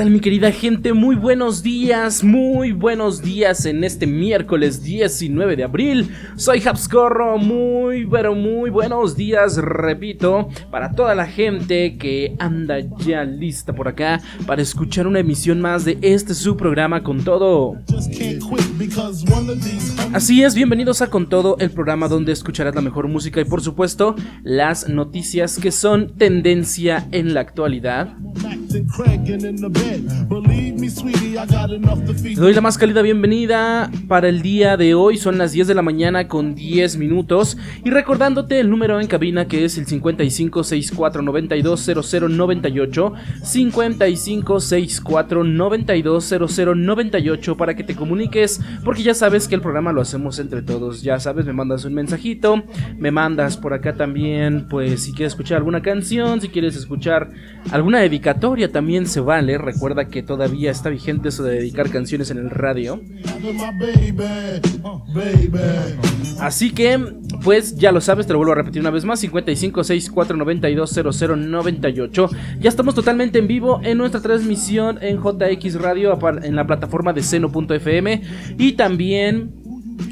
Tal mi querida gente? Muy buenos días, muy buenos días en este miércoles 19 de abril. Soy Habscorro, muy pero muy buenos días, repito, para toda la gente que anda ya lista por acá para escuchar una emisión más de este su programa con todo. Así es, bienvenidos a Con Todo, el programa donde escucharás la mejor música y por supuesto las noticias que son tendencia en la actualidad. Te doy la más cálida bienvenida para el día de hoy. Son las 10 de la mañana con 10 minutos. Y recordándote el número en cabina que es el 5564920098. 5564920098 para que te comuniques. Porque ya sabes que el programa lo hacemos entre todos. Ya sabes, me mandas un mensajito. Me mandas por acá también, pues si quieres escuchar alguna canción, si quieres escuchar alguna dedicatoria también se vale. Recuerda que todavía está vigente eso de dedicar canciones en el radio. Así que, pues ya lo sabes, te lo vuelvo a repetir una vez más: 5564920098. Ya estamos totalmente en vivo en nuestra transmisión en JX Radio en la plataforma de seno.fm y también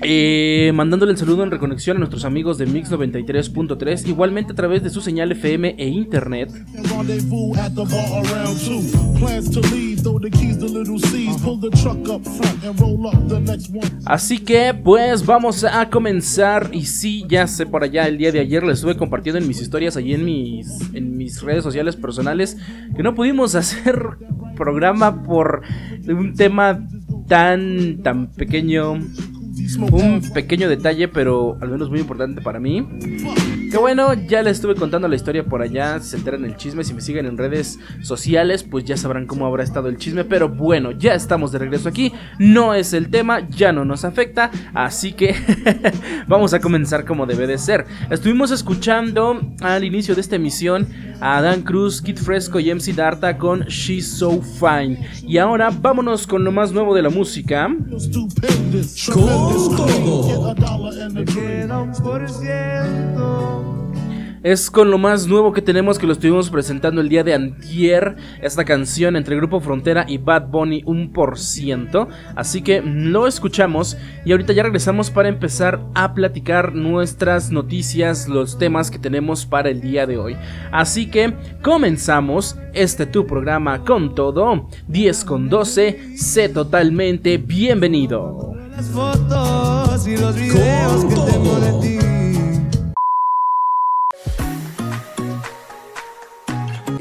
eh, mandándole el saludo en reconexión a nuestros amigos de Mix 93.3, igualmente a través de su señal FM e internet. Así que, pues vamos a comenzar. Y sí, ya sé por allá, el día de ayer les estuve compartiendo en mis historias, allí en mis, en mis redes sociales personales, que no pudimos hacer programa por un tema tan, tan pequeño un pequeño detalle, pero al menos muy importante para mí. Que bueno, ya les estuve contando la historia por allá. Si se enteran el chisme, si me siguen en redes sociales, pues ya sabrán cómo habrá estado el chisme. Pero bueno, ya estamos de regreso aquí. No es el tema, ya no nos afecta. Así que vamos a comenzar como debe de ser. Estuvimos escuchando al inicio de esta emisión a Dan Cruz, Kid Fresco y MC Darta con She's So Fine. Y ahora vámonos con lo más nuevo de la música. Es con lo más nuevo que tenemos que lo estuvimos presentando el día de antier, esta canción entre Grupo Frontera y Bad Bunny un por ciento. Así que lo escuchamos y ahorita ya regresamos para empezar a platicar nuestras noticias, los temas que tenemos para el día de hoy. Así que comenzamos este tu programa con todo, 10 con 12, sé totalmente bienvenido. fotos y los videos que tengo de ti.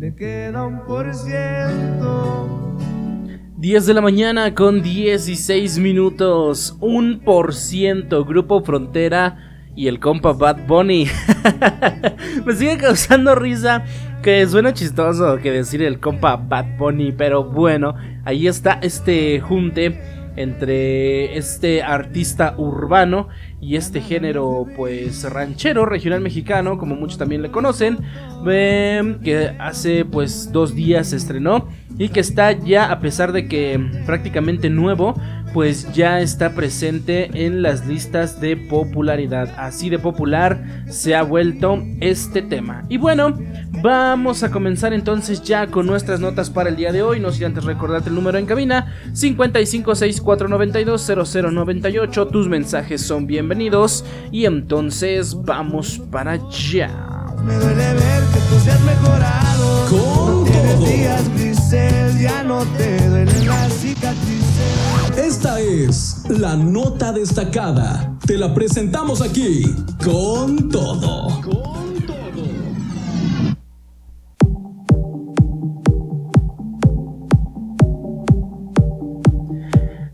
Le queda un por ciento. 10 de la mañana con 16 minutos. Un por ciento. Grupo Frontera y el compa Bad Bunny. Me sigue causando risa. Que suena chistoso que decir el compa Bad Bunny. Pero bueno, ahí está este junte entre este artista urbano y este género pues ranchero regional mexicano como muchos también le conocen em, que hace pues dos días se estrenó y que está ya a pesar de que prácticamente nuevo pues ya está presente en las listas de popularidad. Así de popular se ha vuelto este tema. Y bueno, vamos a comenzar entonces ya con nuestras notas para el día de hoy. No sin antes recordarte el número en cabina: 5564920098. Tus mensajes son bienvenidos. Y entonces vamos para allá. Me duele ver que tú seas mejorado. Con todo. Días grises, ya no te duelen las cicatrices. Esta es la nota destacada. Te la presentamos aquí con todo.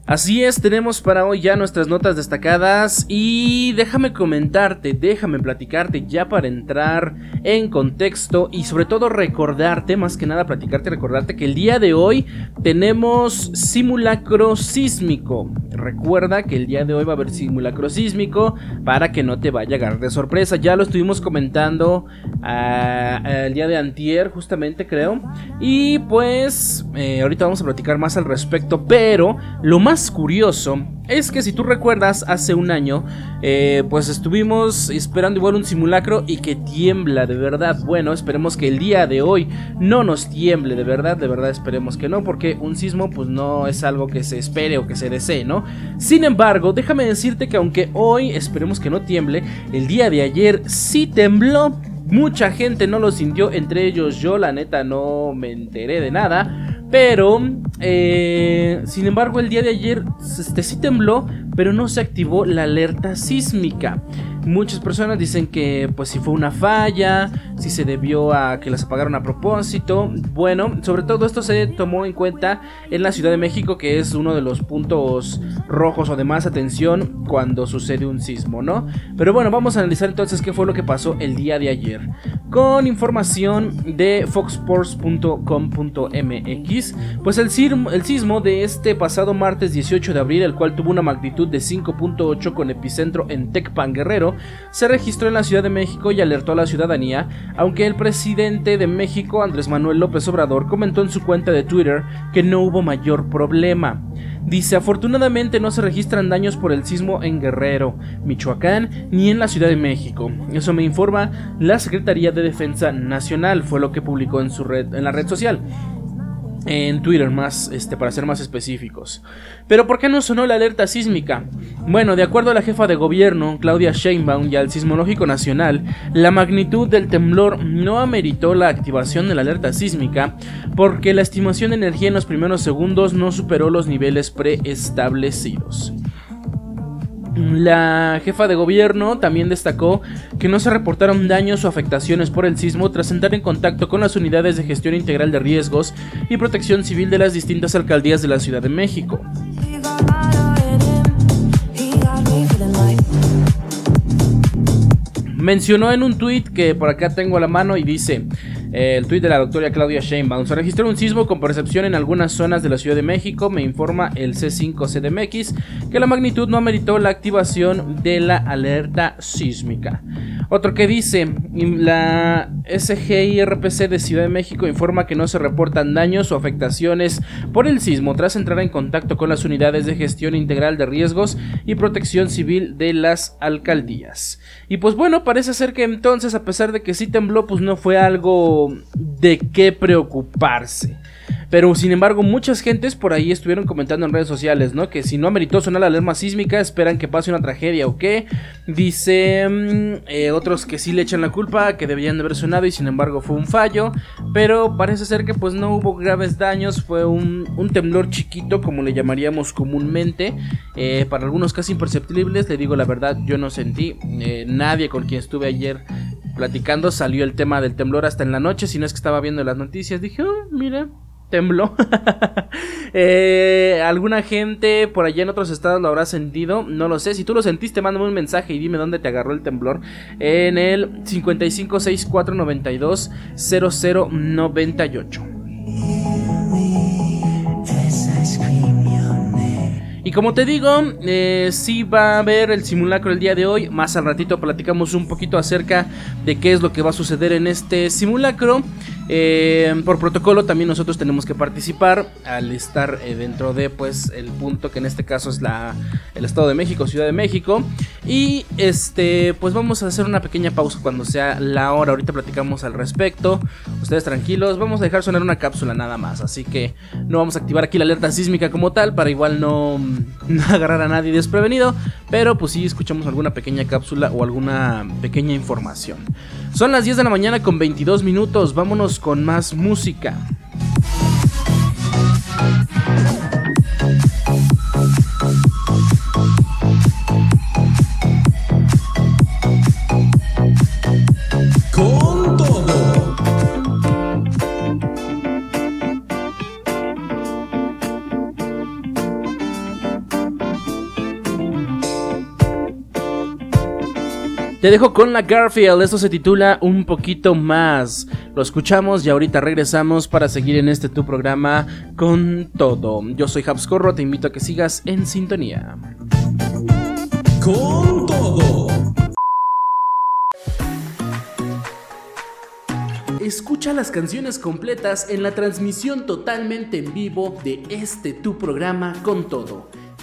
Así es, tenemos para hoy ya nuestras notas destacadas y déjame comentarte, déjame platicarte ya para entrar en contexto y sobre todo recordarte, más que nada platicarte, recordarte que el día de hoy tenemos simulacro sísmico. Recuerda que el día de hoy va a haber simulacro sísmico para que no te vaya a agarrar de sorpresa. Ya lo estuvimos comentando ah, el día de antier justamente creo. Y pues eh, ahorita vamos a platicar más al respecto, pero lo más curioso es que si tú recuerdas, hace un año, eh, pues estuvimos esperando igual un simulacro y que tiembla de verdad. Bueno, esperemos que el día de hoy no nos tiemble de verdad, de verdad esperemos que no, porque un sismo pues no es algo que se espere o que se desee, ¿no? Sin embargo, déjame decirte que aunque hoy esperemos que no tiemble, el día de ayer sí tembló. Mucha gente no lo sintió, entre ellos yo, la neta no me enteré de nada. Pero, eh, sin embargo, el día de ayer este, sí tembló, pero no se activó la alerta sísmica. Muchas personas dicen que pues si fue una falla, si se debió a que las apagaron a propósito. Bueno, sobre todo esto se tomó en cuenta en la Ciudad de México, que es uno de los puntos rojos o de más atención cuando sucede un sismo, ¿no? Pero bueno, vamos a analizar entonces qué fue lo que pasó el día de ayer. Con información de foxsports.com.mx, pues el, el sismo de este pasado martes 18 de abril, el cual tuvo una magnitud de 5.8 con epicentro en Tecpan Guerrero, se registró en la Ciudad de México y alertó a la ciudadanía, aunque el presidente de México, Andrés Manuel López Obrador, comentó en su cuenta de Twitter que no hubo mayor problema. Dice, afortunadamente no se registran daños por el sismo en Guerrero, Michoacán, ni en la Ciudad de México. Eso me informa la Secretaría de Defensa Nacional, fue lo que publicó en, su red, en la red social en Twitter más este para ser más específicos. Pero ¿por qué no sonó la alerta sísmica? Bueno, de acuerdo a la jefa de gobierno, Claudia Sheinbaum y al Sismológico Nacional, la magnitud del temblor no ameritó la activación de la alerta sísmica porque la estimación de energía en los primeros segundos no superó los niveles preestablecidos. La jefa de gobierno también destacó que no se reportaron daños o afectaciones por el sismo tras entrar en contacto con las unidades de gestión integral de riesgos y protección civil de las distintas alcaldías de la Ciudad de México. Mencionó en un tuit que por acá tengo a la mano y dice, el tuit de la doctora Claudia Sheinbaum. Se registró un sismo con percepción en algunas zonas de la Ciudad de México. Me informa el C5CDMX que la magnitud no ameritó la activación de la alerta sísmica. Otro que dice, la SGIRPC de Ciudad de México informa que no se reportan daños o afectaciones por el sismo tras entrar en contacto con las unidades de gestión integral de riesgos y protección civil de las alcaldías. Y pues bueno, parece ser que entonces a pesar de que sí tembló, pues no fue algo de qué preocuparse. Pero sin embargo, muchas gentes por ahí estuvieron comentando en redes sociales, ¿no? Que si no ameritó sonar la alarma sísmica, esperan que pase una tragedia o qué. Dice mm, eh, otros que sí le echan la culpa, que debían de haber sonado y sin embargo fue un fallo. Pero parece ser que pues no hubo graves daños, fue un, temblor chiquito, como le llamaríamos comúnmente. Eh, para algunos casi imperceptibles, le digo la verdad, yo no sentí. Eh, nadie con quien estuve ayer platicando salió el tema del temblor hasta en la noche, si no es que estaba viendo las noticias. Dije, oh, mira, tembló. Eh, alguna gente por allá en otros estados lo habrá sentido, no lo sé. Si tú lo sentiste, mándame un mensaje y dime dónde te agarró el temblor. En el 5564920098. Y como te digo, eh, sí va a haber el simulacro el día de hoy. Más al ratito platicamos un poquito acerca de qué es lo que va a suceder en este simulacro. Eh, por protocolo también nosotros tenemos que participar al estar eh, dentro de pues el punto que en este caso es la, el Estado de México, Ciudad de México. Y este pues vamos a hacer una pequeña pausa cuando sea la hora. Ahorita platicamos al respecto. Ustedes tranquilos, vamos a dejar sonar una cápsula nada más. Así que no vamos a activar aquí la alerta sísmica como tal para igual no, no agarrar a nadie desprevenido. Pero pues sí escuchamos alguna pequeña cápsula o alguna pequeña información. Son las 10 de la mañana con 22 minutos. Vámonos con más música. Te dejo con la Garfield, esto se titula Un poquito más. Lo escuchamos y ahorita regresamos para seguir en este tu programa con todo. Yo soy Habscorro, te invito a que sigas en sintonía. Con todo. Escucha las canciones completas en la transmisión totalmente en vivo de este tu programa con todo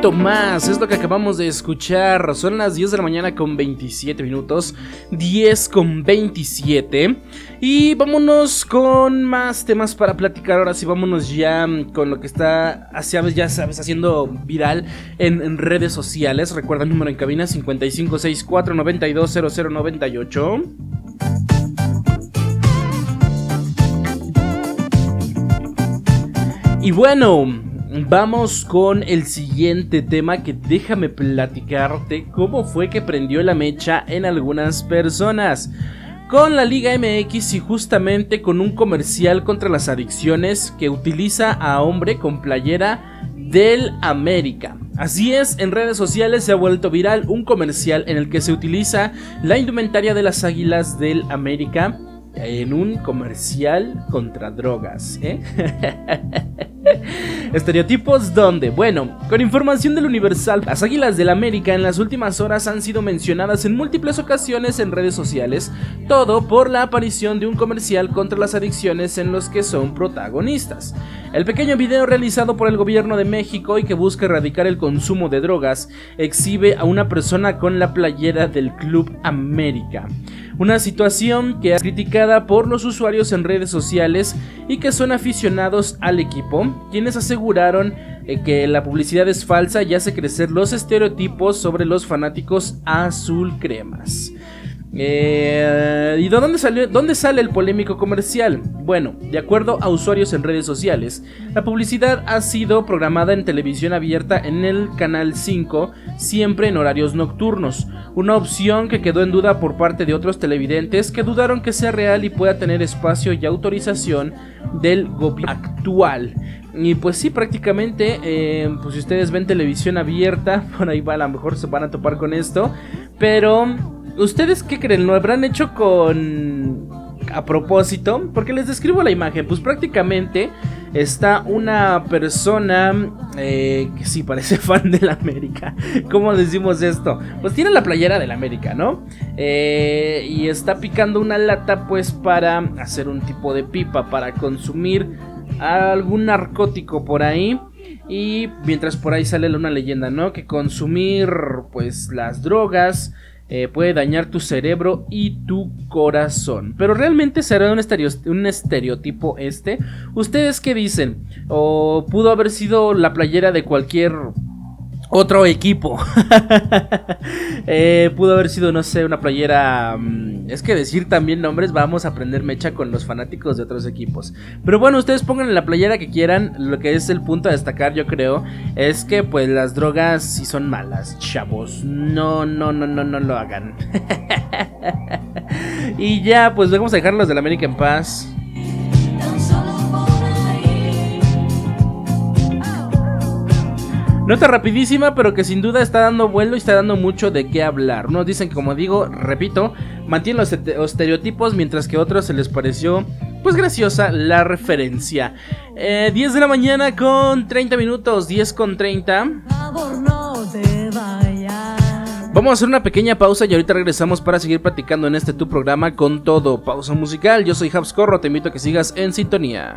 Poquito más, es lo que acabamos de escuchar. Son las 10 de la mañana con 27 minutos. 10 con 27. Y vámonos con más temas para platicar. Ahora sí, vámonos ya con lo que está, ya sabes, haciendo viral en, redes sociales. Recuerda el número en cabina 5564920098. Y bueno, vamos con el siguiente tema que déjame platicarte cómo fue que prendió la mecha en algunas personas con la Liga MX y justamente con un comercial contra las adicciones que utiliza a hombre con playera del América. Así es, en redes sociales se ha vuelto viral un comercial en el que se utiliza la indumentaria de las Águilas del América en un comercial contra drogas. ¿eh? Estereotipos donde, bueno, con información del Universal, las Águilas del América en las últimas horas han sido mencionadas en múltiples ocasiones en redes sociales, todo por la aparición de un comercial contra las adicciones en los que son protagonistas. El pequeño video realizado por el gobierno de México y que busca erradicar el consumo de drogas exhibe a una persona con la playera del Club América. Una situación que es criticada por los usuarios en redes sociales y que son aficionados al equipo, quienes aseguraron eh, que la publicidad es falsa y hace crecer los estereotipos sobre los fanáticos azul cremas. Eh, ¿Y de dónde, salió, dónde sale el polémico comercial? Bueno, de acuerdo a usuarios en redes sociales, la publicidad ha sido programada en televisión abierta en el canal 5, siempre en horarios nocturnos, una opción que quedó en duda por parte de otros televidentes que dudaron que sea real y pueda tener espacio y autorización del gobierno actual. Y pues sí, prácticamente, eh, pues si ustedes ven televisión abierta, por ahí va, a lo mejor se van a topar con esto, pero ¿Ustedes qué creen? ¿Lo habrán hecho con... a propósito? Porque les describo la imagen. Pues prácticamente está una persona eh, que sí parece fan de la América. ¿Cómo decimos esto? Pues tiene la playera de la América, ¿no? Eh, y está picando una lata pues para hacer un tipo de pipa, para consumir algún narcótico por ahí. Y mientras por ahí sale una leyenda, ¿no? Que consumir pues las drogas eh, puede dañar tu cerebro y tu corazón. Pero realmente será un, un estereotipo este. ¿Ustedes qué dicen? ¿O pudo haber sido la playera de cualquier otro equipo. Eh, pudo haber sido, no sé, una playera. Mm, es que decir también nombres, vamos a aprender mecha con los fanáticos de otros equipos. Pero bueno, ustedes pongan en la playera que quieran. Lo que es el punto a destacar, yo creo, es que pues las drogas sí son malas, chavos. No, no, no, no, no lo hagan. y ya, pues vamos a dejarlos de la América en paz. Nota rapidísima, pero que sin duda está dando vuelo y está dando mucho de qué hablar. Unos dicen que, como digo, repito, mantienen los estereotipos, mientras que a otros se les pareció pues graciosa la referencia. 10 eh, de la mañana con 30 minutos, 10 con 30. Vamos a hacer una pequeña pausa y ahorita regresamos para seguir platicando en este tu programa con todo. Pausa musical, yo soy Habs Corro, te invito a que sigas en sintonía.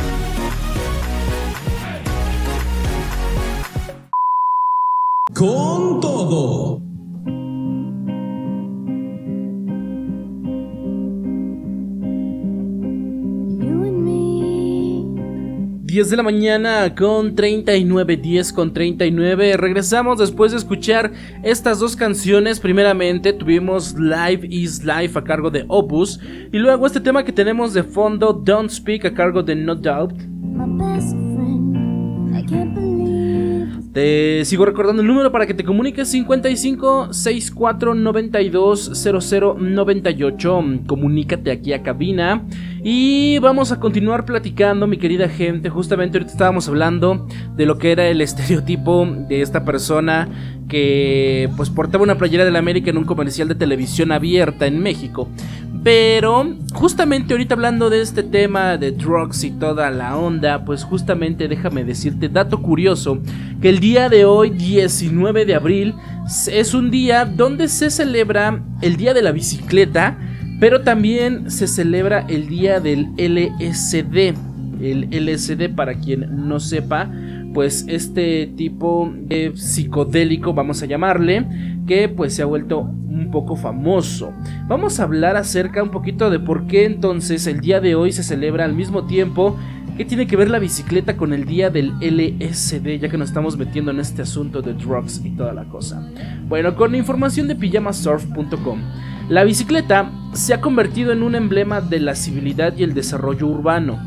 Con todo. 10 de la mañana con 39, 10 con 39. Regresamos después de escuchar estas dos canciones. Primeramente tuvimos Live is Life a cargo de Opus. Y luego este tema que tenemos de fondo, Don't Speak a cargo de No Doubt. Te sigo recordando el número para que te comuniques 55 64 92 00 98. Comunícate aquí a cabina. Y vamos a continuar platicando, mi querida gente. Justamente ahorita estábamos hablando de lo que era el estereotipo de esta persona que pues portaba una playera de la América en un comercial de televisión abierta en México. Pero justamente ahorita hablando de este tema de drugs y toda la onda, pues justamente déjame decirte, dato curioso, que el día de hoy, 19 de abril, es un día donde se celebra el Día de la Bicicleta, pero también se celebra el Día del LSD. El LSD, para quien no sepa, pues este tipo de psicodélico, vamos a llamarle, que pues se ha vuelto un poco famoso. Vamos a hablar acerca un poquito de por qué entonces el día de hoy se celebra al mismo tiempo ¿Qué tiene que ver la bicicleta con el día del LSD? Ya que nos estamos metiendo en este asunto de drugs y toda la cosa. Bueno, con información de pijamasurf.com. La bicicleta se ha convertido en un emblema de la civilidad y el desarrollo urbano.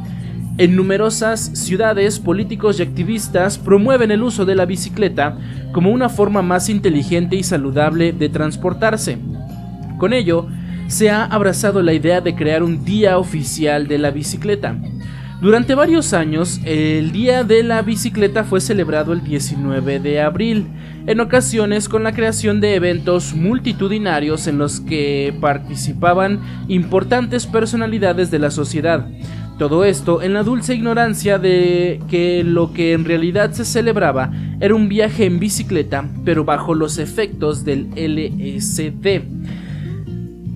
En numerosas ciudades, políticos y activistas promueven el uso de la bicicleta como una forma más inteligente y saludable de transportarse. Con ello, se ha abrazado la idea de crear un día oficial de la bicicleta. Durante varios años, el Día de la Bicicleta fue celebrado el 19 de abril, en ocasiones con la creación de eventos multitudinarios en los que participaban importantes personalidades de la sociedad. Todo esto en la dulce ignorancia de que lo que en realidad se celebraba era un viaje en bicicleta, pero bajo los efectos del LSD.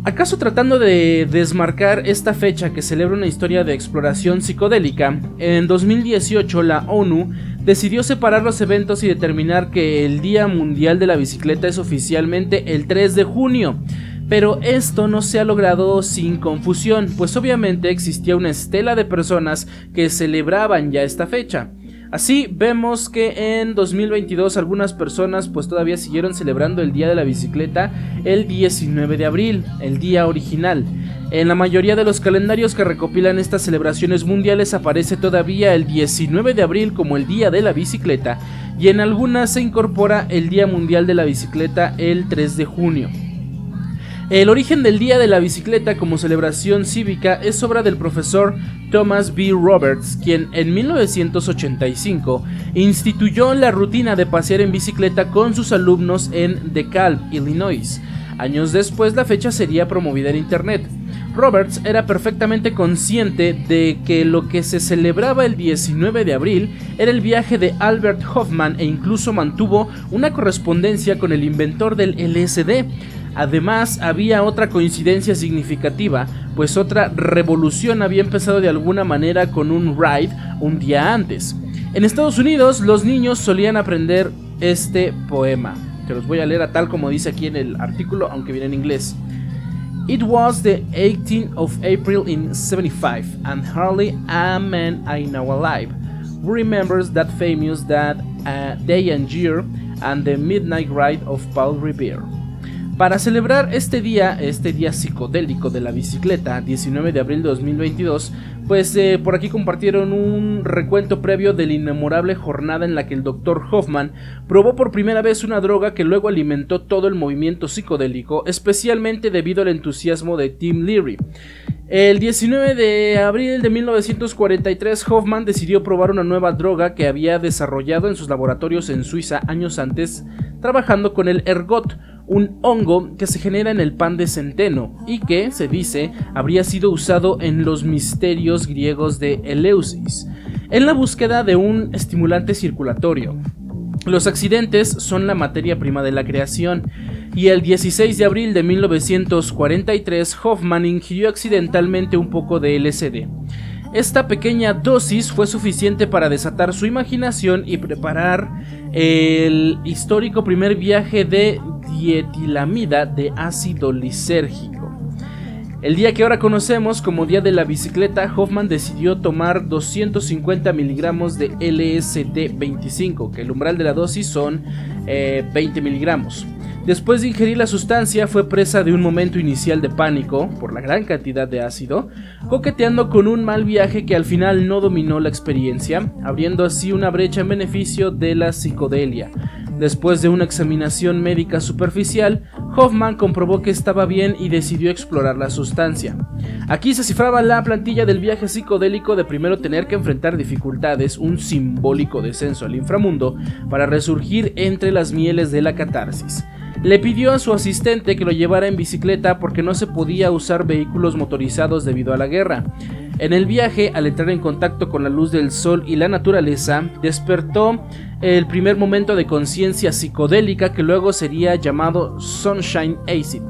¿Acaso tratando de desmarcar esta fecha que celebra una historia de exploración psicodélica, en 2018 la ONU decidió separar los eventos y determinar que el Día Mundial de la Bicicleta es oficialmente el 3 de junio? Pero esto no se ha logrado sin confusión, pues obviamente existía una estela de personas que celebraban ya esta fecha. Así vemos que en 2022 algunas personas pues todavía siguieron celebrando el Día de la Bicicleta el 19 de abril, el día original. En la mayoría de los calendarios que recopilan estas celebraciones mundiales aparece todavía el 19 de abril como el Día de la Bicicleta y en algunas se incorpora el Día Mundial de la Bicicleta el 3 de junio. El origen del Día de la Bicicleta como celebración cívica es obra del profesor Thomas B. Roberts, quien en 1985 instituyó la rutina de pasear en bicicleta con sus alumnos en DeKalb, Illinois. Años después la fecha sería promovida en Internet. Roberts era perfectamente consciente de que lo que se celebraba el 19 de abril era el viaje de Albert Hoffman e incluso mantuvo una correspondencia con el inventor del LSD, Además, había otra coincidencia significativa, pues otra revolución había empezado de alguna manera con un ride un día antes. En Estados Unidos, los niños solían aprender este poema. Te los voy a leer a tal como dice aquí en el artículo, aunque viene en inglés. It was the 18th of April in 75, and hardly a man I know alive remembers that famous that uh, day and year and the midnight ride of Paul Revere. Para celebrar este día, este día psicodélico de la bicicleta, 19 de abril de 2022, pues eh, por aquí compartieron un recuento previo de la inmemorable jornada en la que el Dr. Hoffman probó por primera vez una droga que luego alimentó todo el movimiento psicodélico, especialmente debido al entusiasmo de Tim Leary. El 19 de abril de 1943, Hoffman decidió probar una nueva droga que había desarrollado en sus laboratorios en Suiza años antes, trabajando con el ergot, un hongo que se genera en el pan de centeno y que, se dice, habría sido usado en los misterios griegos de Eleusis, en la búsqueda de un estimulante circulatorio. Los accidentes son la materia prima de la creación, y el 16 de abril de 1943 Hoffman ingirió accidentalmente un poco de LSD. Esta pequeña dosis fue suficiente para desatar su imaginación y preparar el histórico primer viaje de dietilamida de ácido lisérgico. El día que ahora conocemos como Día de la Bicicleta, Hoffman decidió tomar 250 miligramos de LSD 25, que el umbral de la dosis son 20 eh, miligramos. Después de ingerir la sustancia fue presa de un momento inicial de pánico por la gran cantidad de ácido, coqueteando con un mal viaje que al final no dominó la experiencia, abriendo así una brecha en beneficio de la psicodelia. Después de una examinación médica superficial, Hoffman comprobó que estaba bien y decidió explorar la sustancia. Aquí se cifraba la plantilla del viaje psicodélico de primero tener que enfrentar dificultades, un simbólico descenso al inframundo, para resurgir entre las mieles de la catarsis. Le pidió a su asistente que lo llevara en bicicleta porque no se podía usar vehículos motorizados debido a la guerra. En el viaje, al entrar en contacto con la luz del sol y la naturaleza, despertó el primer momento de conciencia psicodélica que luego sería llamado Sunshine Acid.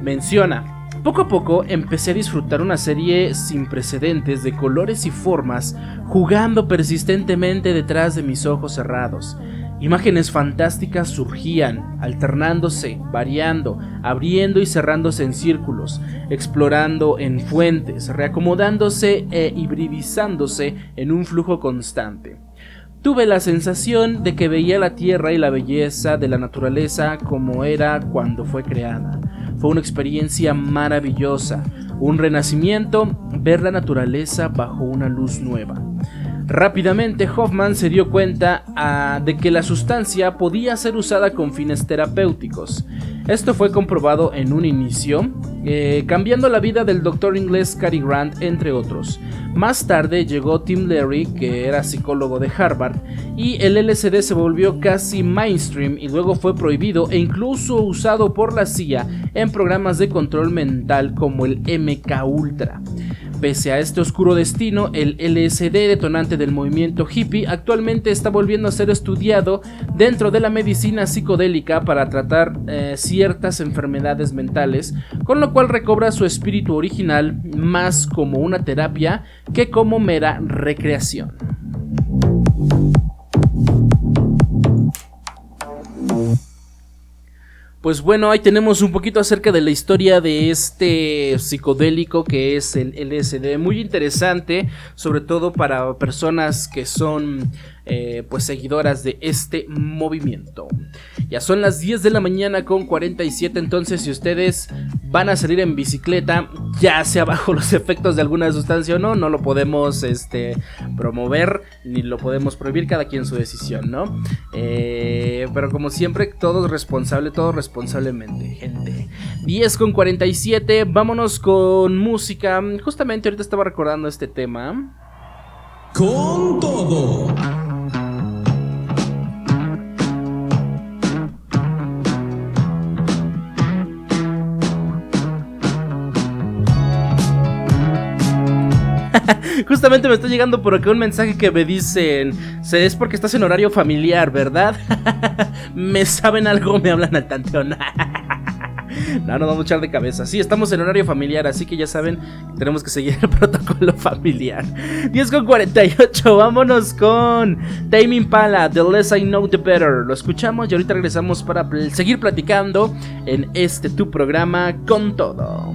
Menciona, poco a poco empecé a disfrutar una serie sin precedentes de colores y formas jugando persistentemente detrás de mis ojos cerrados. Imágenes fantásticas surgían, alternándose, variando, abriendo y cerrándose en círculos, explorando en fuentes, reacomodándose e hibridizándose en un flujo constante. Tuve la sensación de que veía la tierra y la belleza de la naturaleza como era cuando fue creada. Fue una experiencia maravillosa, un renacimiento, ver la naturaleza bajo una luz nueva. Rápidamente Hoffman se dio cuenta ah, de que la sustancia podía ser usada con fines terapéuticos. Esto fue comprobado en un inicio, eh, cambiando la vida del doctor inglés Cary Grant, entre otros. Más tarde llegó Tim Leary, que era psicólogo de Harvard, y el LSD se volvió casi mainstream y luego fue prohibido e incluso usado por la CIA en programas de control mental como el MK Ultra. Pese a este oscuro destino, el LSD, detonante del movimiento hippie, actualmente está volviendo a ser estudiado dentro de la medicina psicodélica para tratar eh, ciertas enfermedades mentales, con lo cual recobra su espíritu original más como una terapia que como mera recreación. Pues bueno, ahí tenemos un poquito acerca de la historia de este psicodélico que es el LSD. Muy interesante, sobre todo para personas que son eh, pues seguidoras de este movimiento. Ya son las 10 de la mañana con 47, entonces si ustedes van a salir en bicicleta, ya sea bajo los efectos de alguna sustancia o no, no lo podemos este, promover ni lo podemos prohibir, cada quien su decisión, ¿no? Eh, pero como siempre, todo responsable, todo responsablemente, gente. 10 con 47, vámonos con música. Justamente ahorita estaba recordando este tema. Con todo. Justamente me está llegando por acá un mensaje que me dicen, es porque estás en horario familiar, ¿verdad? me saben algo, me hablan al tanteón. No, no vamos a echar de cabeza. Sí, estamos en horario familiar, así que ya saben, tenemos que seguir el protocolo familiar. 10 con 48, vámonos con Tame Impala, The Less I Know The Better. Lo escuchamos y ahorita regresamos para seguir platicando en este tu programa con todo.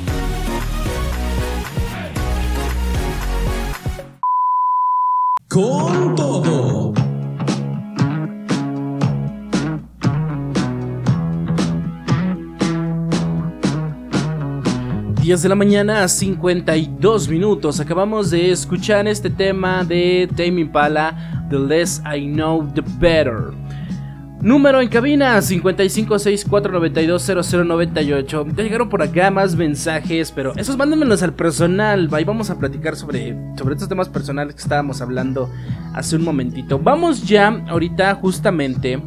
Con todo. 10 de la mañana a 52 minutos. Acabamos de escuchar este tema de Tame Impala, The Less I Know, The Better. Número en cabina 5564920098. Ya llegaron por acá más mensajes, pero esos mándenmelos al personal. Ahí vamos a platicar sobre, sobre estos temas personales que estábamos hablando hace un momentito. Vamos ya ahorita justamente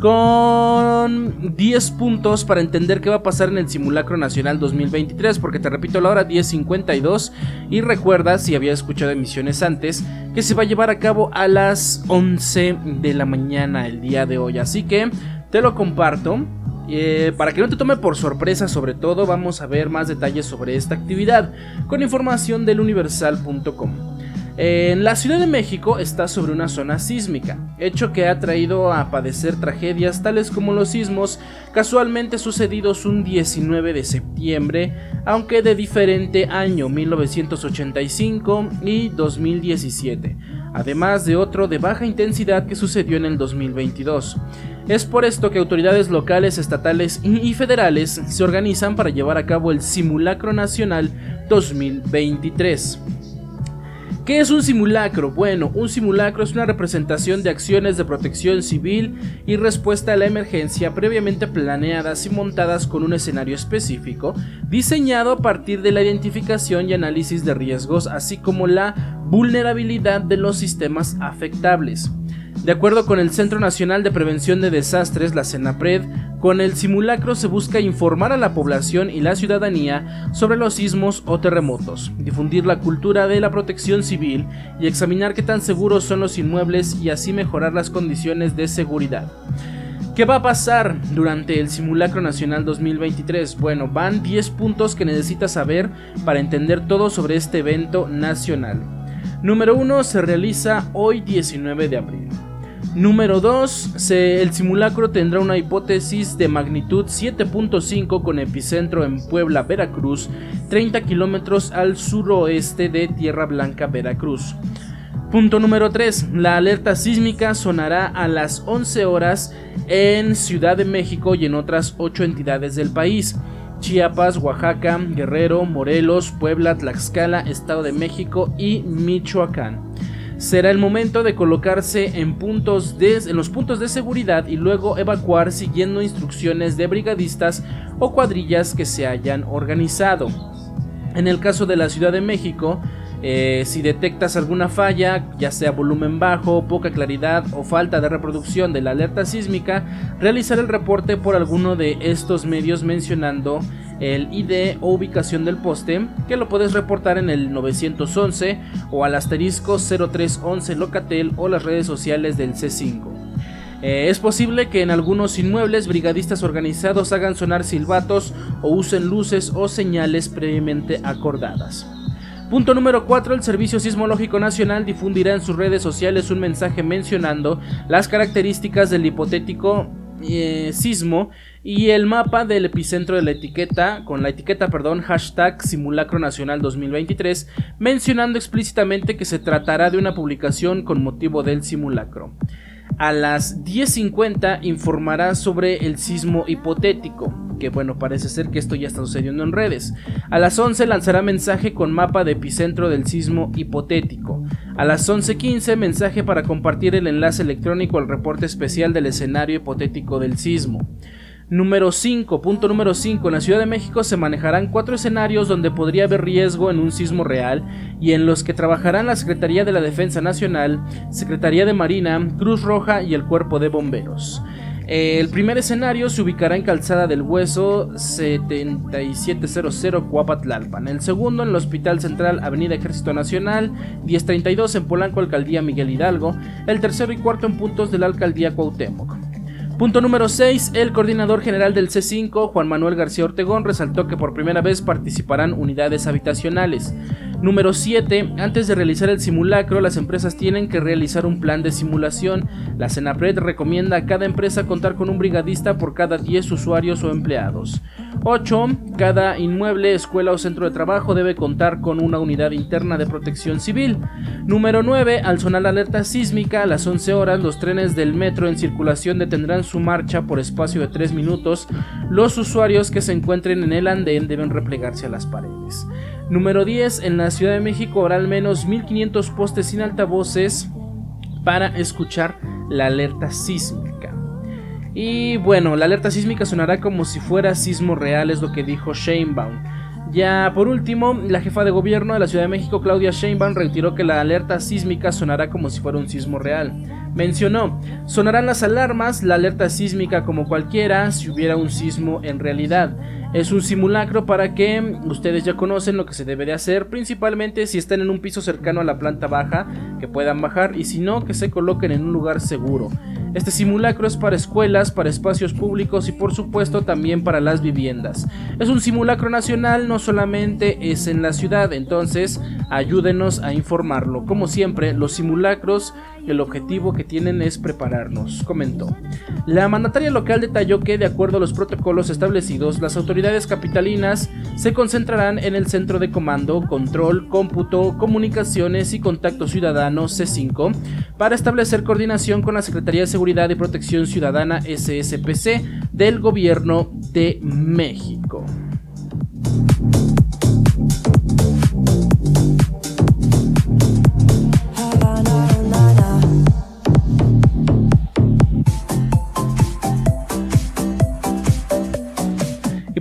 con 10 puntos para entender qué va a pasar en el Simulacro Nacional 2023, porque te repito la hora 10.52 y recuerda, si había escuchado emisiones antes, que se va a llevar a cabo a las 11 de la mañana el día de hoy, así que te lo comparto. Eh, para que no te tome por sorpresa sobre todo, vamos a ver más detalles sobre esta actividad con información del universal.com. En la Ciudad de México está sobre una zona sísmica, hecho que ha traído a padecer tragedias tales como los sismos casualmente sucedidos un 19 de septiembre, aunque de diferente año 1985 y 2017, además de otro de baja intensidad que sucedió en el 2022. Es por esto que autoridades locales, estatales y federales se organizan para llevar a cabo el Simulacro Nacional 2023. ¿Qué es un simulacro? Bueno, un simulacro es una representación de acciones de protección civil y respuesta a la emergencia previamente planeadas y montadas con un escenario específico, diseñado a partir de la identificación y análisis de riesgos, así como la vulnerabilidad de los sistemas afectables. De acuerdo con el Centro Nacional de Prevención de Desastres, la CENAPRED, con el simulacro se busca informar a la población y la ciudadanía sobre los sismos o terremotos, difundir la cultura de la protección civil y examinar qué tan seguros son los inmuebles y así mejorar las condiciones de seguridad. ¿Qué va a pasar durante el Simulacro Nacional 2023? Bueno, van 10 puntos que necesitas saber para entender todo sobre este evento nacional. Número 1 se realiza hoy 19 de abril. Número 2. El simulacro tendrá una hipótesis de magnitud 7.5 con epicentro en Puebla, Veracruz, 30 kilómetros al suroeste de Tierra Blanca, Veracruz. Punto número 3. La alerta sísmica sonará a las 11 horas en Ciudad de México y en otras 8 entidades del país. Chiapas, Oaxaca, Guerrero, Morelos, Puebla, Tlaxcala, Estado de México y Michoacán será el momento de colocarse en, puntos en los puntos de seguridad y luego evacuar siguiendo instrucciones de brigadistas o cuadrillas que se hayan organizado. En el caso de la Ciudad de México, eh, si detectas alguna falla, ya sea volumen bajo, poca claridad o falta de reproducción de la alerta sísmica, realizar el reporte por alguno de estos medios mencionando el ID o ubicación del poste, que lo puedes reportar en el 911 o al asterisco 0311 Locatel o las redes sociales del C5. Eh, es posible que en algunos inmuebles brigadistas organizados hagan sonar silbatos o usen luces o señales previamente acordadas. Punto número 4. El Servicio Sismológico Nacional difundirá en sus redes sociales un mensaje mencionando las características del hipotético eh, sismo y el mapa del epicentro de la etiqueta, con la etiqueta, perdón, hashtag Simulacro Nacional 2023, mencionando explícitamente que se tratará de una publicación con motivo del simulacro. A las 10.50 informará sobre el sismo hipotético, que bueno, parece ser que esto ya está sucediendo en redes. A las 11 lanzará mensaje con mapa de epicentro del sismo hipotético. A las 11.15 mensaje para compartir el enlace electrónico al reporte especial del escenario hipotético del sismo. Número 5. Punto número 5. En la Ciudad de México se manejarán cuatro escenarios donde podría haber riesgo en un sismo real y en los que trabajarán la Secretaría de la Defensa Nacional, Secretaría de Marina, Cruz Roja y el Cuerpo de Bomberos. El primer escenario se ubicará en Calzada del Hueso 7700 Cuapatlalpan. El segundo en el Hospital Central Avenida Ejército Nacional 1032 en Polanco Alcaldía Miguel Hidalgo. El tercero y cuarto en puntos de la Alcaldía Cuauhtémoc. Punto número 6. El coordinador general del C5, Juan Manuel García Ortegón, resaltó que por primera vez participarán unidades habitacionales. Número 7. Antes de realizar el simulacro, las empresas tienen que realizar un plan de simulación. La Senapred recomienda a cada empresa contar con un brigadista por cada 10 usuarios o empleados. 8. Cada inmueble, escuela o centro de trabajo debe contar con una unidad interna de protección civil. Número 9. Al sonar la alerta sísmica a las 11 horas, los trenes del metro en circulación detendrán su marcha por espacio de 3 minutos. Los usuarios que se encuentren en el andén deben replegarse a las paredes. Número 10. En la Ciudad de México habrá al menos 1500 postes sin altavoces para escuchar la alerta sísmica. Y bueno, la alerta sísmica sonará como si fuera sismo real, es lo que dijo Sheinbaum. Ya por último, la jefa de gobierno de la Ciudad de México, Claudia Sheinbaum, retiró que la alerta sísmica sonará como si fuera un sismo real. Mencionó, sonarán las alarmas, la alerta sísmica como cualquiera si hubiera un sismo en realidad. Es un simulacro para que ustedes ya conocen lo que se debe de hacer, principalmente si están en un piso cercano a la planta baja, que puedan bajar y si no, que se coloquen en un lugar seguro. Este simulacro es para escuelas, para espacios públicos y por supuesto también para las viviendas. Es un simulacro nacional, no solamente es en la ciudad, entonces ayúdenos a informarlo. Como siempre, los simulacros, el objetivo que tienen es prepararnos, comentó. La mandataria local detalló que, de acuerdo a los protocolos establecidos, las autoridades capitalinas se concentrarán en el Centro de Comando, Control, Cómputo, Comunicaciones y Contacto Ciudadano C5 para establecer coordinación con la Secretaría de Seguridad y Protección Ciudadana SSPC del Gobierno de México.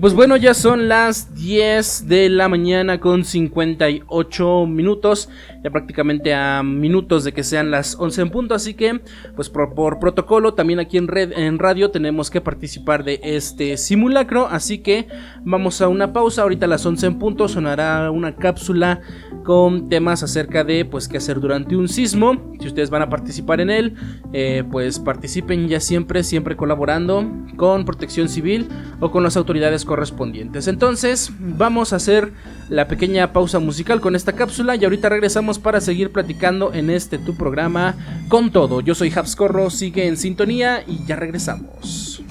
Pues bueno, ya son las 10 de la mañana con 58 minutos, ya prácticamente a minutos de que sean las 11 en punto, así que pues por, protocolo también aquí en, red, en radio tenemos que participar de este simulacro, así que vamos a una pausa, ahorita las 11 en punto sonará una cápsula con temas acerca de pues qué hacer durante un sismo, si ustedes van a participar en él, eh, pues participen ya siempre, siempre colaborando con protección civil o con las autoridades correspondientes. Entonces, vamos a hacer la pequeña pausa musical con esta cápsula y ahorita regresamos para seguir platicando en este tu programa con todo. Yo soy Habscorro, sigue en sintonía y ya regresamos.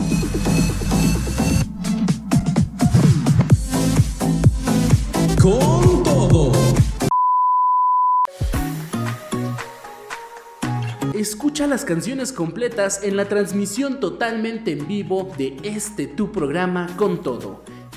Con todo. Escucha las canciones completas en la transmisión totalmente en vivo de este tu programa con todo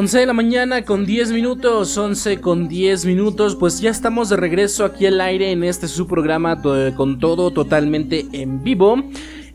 11 de la mañana con 10 minutos, 11 con 10 minutos, pues ya estamos de regreso aquí al aire en este su programa con todo totalmente en vivo.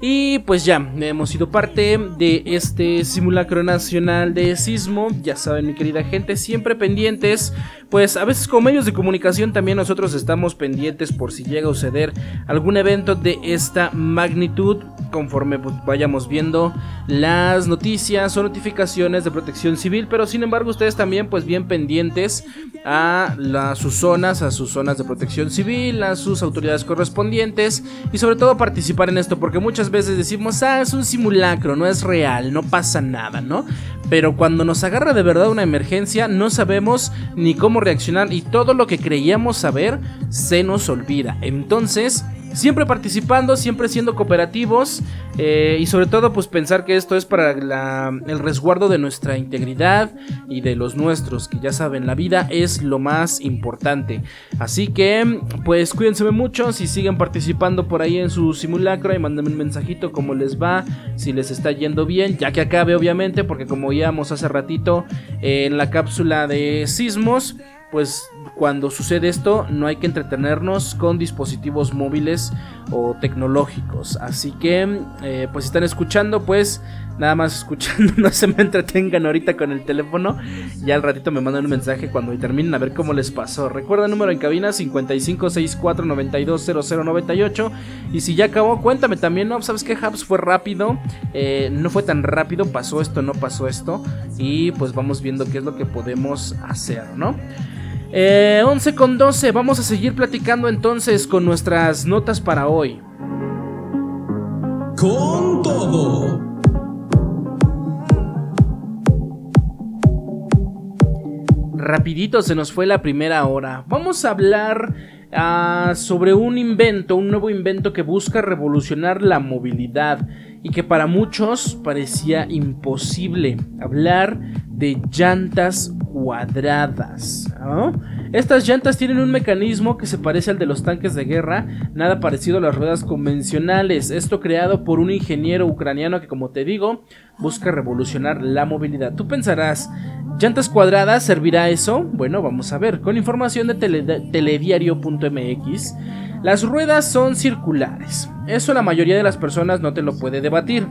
Y pues ya, hemos sido parte de este simulacro nacional de sismo. Ya saben, mi querida gente, siempre pendientes. Pues a veces con medios de comunicación también nosotros estamos pendientes por si llega a suceder algún evento de esta magnitud. Conforme pues, vayamos viendo las noticias o notificaciones de protección civil. Pero sin embargo, ustedes también, pues bien pendientes a sus zonas, a sus zonas de protección civil, a sus autoridades correspondientes. Y sobre todo participar en esto, porque muchas veces decimos, ah, es un simulacro, no es real, no pasa nada, ¿no? Pero cuando nos agarra de verdad una emergencia, no sabemos ni cómo reaccionar y todo lo que creíamos saber se nos olvida. Entonces, siempre participando, siempre siendo cooperativos eh, y sobre todo pues pensar que esto es para el resguardo de nuestra integridad y de los nuestros, que ya saben, la vida es lo más importante. Así que pues cuídense mucho, si siguen participando por ahí en su simulacro y mándenme un mensajito cómo les va, si les está yendo bien, ya que acabe obviamente, porque como veíamos hace ratito en la cápsula de sismos, pues cuando sucede esto no hay que entretenernos con dispositivos móviles o tecnológicos. Así que, eh, pues si están escuchando, pues nada más escuchando, no se me entretengan ahorita con el teléfono. Ya al ratito me mandan un mensaje cuando terminen a ver cómo les pasó. Recuerda el número en cabina 5564920098. Y si ya acabó, cuéntame también, ¿no? ¿Sabes qué, Hubs? Fue rápido, eh, no fue tan rápido, pasó esto, no pasó esto. Y pues vamos viendo qué es lo que podemos hacer, ¿no? 11 eh, con 12, vamos a seguir platicando entonces con nuestras notas para hoy. Con todo. Rapidito se nos fue la primera hora. Vamos a hablar ah, sobre un invento, un nuevo invento que busca revolucionar la movilidad y que para muchos parecía imposible hablar de llantas cuadradas. Estas llantas tienen un mecanismo que se parece al de los tanques de guerra, nada parecido a las ruedas convencionales. Esto creado por un ingeniero ucraniano que, como te digo, busca revolucionar la movilidad. Tú pensarás, ¿llantas cuadradas servirá eso? Bueno, vamos a ver. Con información de telediario.mx, las ruedas son circulares. Eso la mayoría de las personas no te lo puede debatir.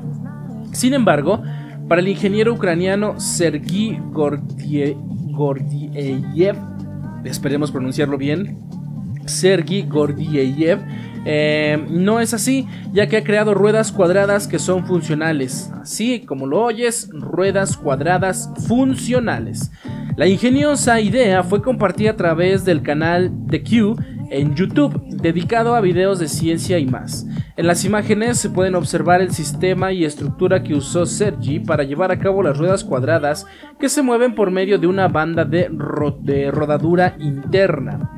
Sin embargo, para el ingeniero ucraniano Sergi Gordiev, esperemos pronunciarlo bien, Sergi Gordiev, eh, no es así, ya que ha creado ruedas cuadradas que son funcionales. Así como lo oyes, ruedas cuadradas funcionales. La ingeniosa idea fue compartida a través del canal The Q en YouTube, dedicado a videos de ciencia y más. En las imágenes se pueden observar el sistema y estructura que usó Sergi para llevar a cabo las ruedas cuadradas que se mueven por medio de una banda de, de rodadura interna.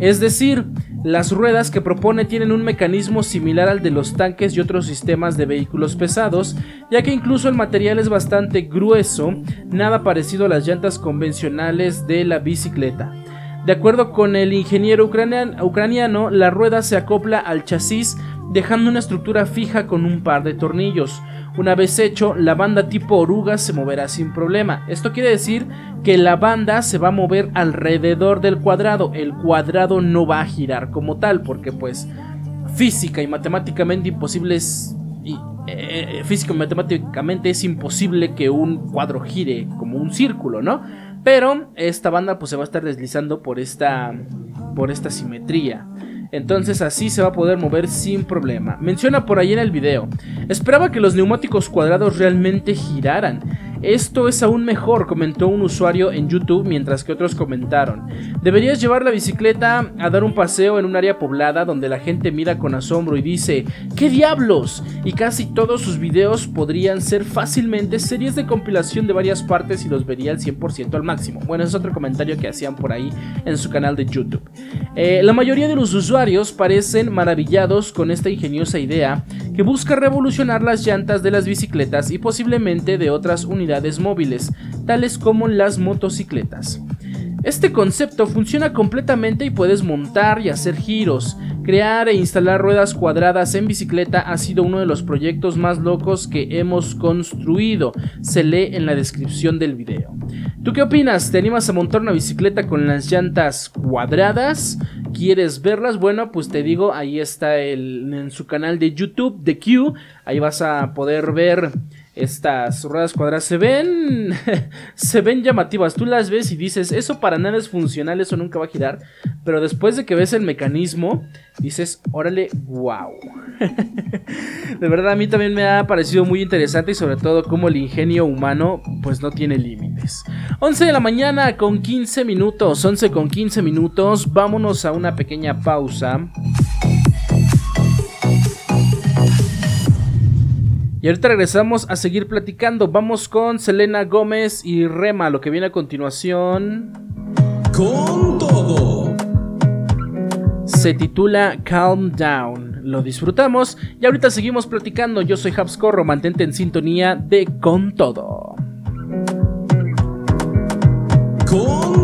Es decir, las ruedas que propone tienen un mecanismo similar al de los tanques y otros sistemas de vehículos pesados, ya que incluso el material es bastante grueso, nada parecido a las llantas convencionales de la bicicleta. De acuerdo con el ingeniero ucraniano, la rueda se acopla al chasis dejando una estructura fija con un par de tornillos. Una vez hecho, la banda tipo oruga se moverá sin problema. Esto quiere decir que la banda se va a mover alrededor del cuadrado. El cuadrado no va a girar como tal, porque pues física y matemáticamente imposible es... Y, eh, física y matemáticamente es imposible que un cuadro gire como un círculo, ¿no? Pero esta banda pues se va a estar deslizando por esta, por esta simetría. Entonces así se va a poder mover sin problema. Menciona por ahí en el video. Esperaba que los neumáticos cuadrados realmente giraran. Esto es aún mejor, comentó un usuario en YouTube mientras que otros comentaron. Deberías llevar la bicicleta a dar un paseo en un área poblada donde la gente mira con asombro y dice, ¿qué diablos? Y casi todos sus videos podrían ser fácilmente series de compilación de varias partes y los vería al 100% al máximo. Bueno, es otro comentario que hacían por ahí en su canal de YouTube. Eh, la mayoría de los usuarios parecen maravillados con esta ingeniosa idea que busca revolucionar las llantas de las bicicletas y posiblemente de otras unidades móviles, tales como las motocicletas. Este concepto funciona completamente y puedes montar y hacer giros. Crear e instalar ruedas cuadradas en bicicleta ha sido uno de los proyectos más locos que hemos construido. Se lee en la descripción del video. ¿Tú qué opinas? ¿Te animas a montar una bicicleta con las llantas cuadradas? ¿Quieres verlas? Bueno, pues te digo, ahí está en su canal de YouTube, The Q. Ahí vas a poder ver estas ruedas cuadradas se ven se ven llamativas. Tú las ves y dices, eso para nada es funcional, eso nunca va a girar. Pero después de que ves el mecanismo, dices, órale, wow. de verdad a mí también me ha parecido muy interesante y sobre todo como el ingenio humano pues no tiene límites. 11 de la mañana con 15 minutos, 11 con 15 minutos, vámonos a una pequeña pausa. Y ahorita regresamos a seguir platicando. Vamos con Selena Gómez y Rema, lo que viene a continuación. Con todo. Se titula Calm Down. Lo disfrutamos y ahorita seguimos platicando. Yo soy Habscorro, mantente en sintonía de Con Todo. Con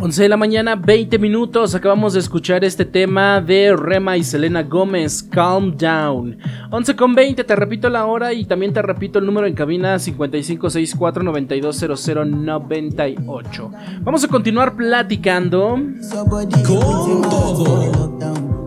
11 de la mañana, 20 minutos. Acabamos de escuchar este tema de Rema y Selena Gómez, Calm Down. 11 con 20, te repito la hora y también te repito el número en cabina 5564-920098. Vamos a continuar platicando. Con todo.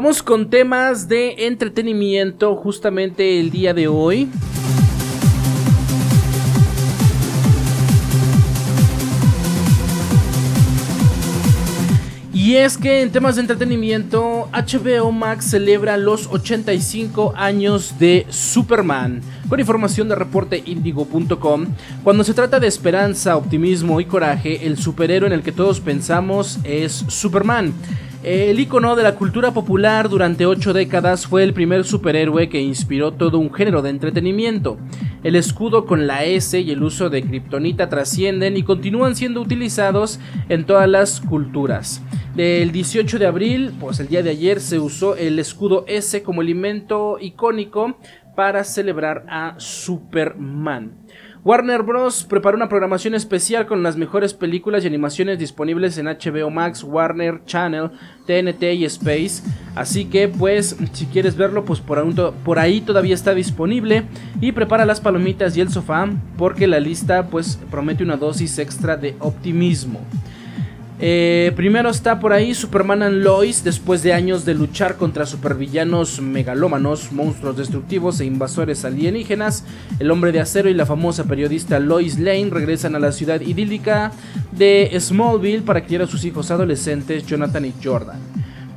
Vamos con temas de entretenimiento justamente el día de hoy. Y es que en temas de entretenimiento, HBO Max celebra los 85 años de Superman. Con información de reporteindigo.com, cuando se trata de esperanza, optimismo y coraje, el superhéroe en el que todos pensamos es Superman. El icono de la cultura popular durante ocho décadas fue el primer superhéroe que inspiró todo un género de entretenimiento. El escudo con la S y el uso de kriptonita trascienden y continúan siendo utilizados en todas las culturas. El 18 de abril, pues el día de ayer, se usó el escudo S como elemento icónico para celebrar a Superman. Warner Bros. preparó una programación especial con las mejores películas y animaciones disponibles en HBO Max, Warner Channel, TNT y Space. Así que pues si quieres verlo pues por, por ahí todavía está disponible. Y prepara las palomitas y el sofá porque la lista pues promete una dosis extra de optimismo. Eh, primero está por ahí Superman and Lois, después de años de luchar contra supervillanos megalómanos, monstruos destructivos e invasores alienígenas, el hombre de acero y la famosa periodista Lois Lane regresan a la ciudad idílica de Smallville para criar a sus hijos adolescentes Jonathan y Jordan.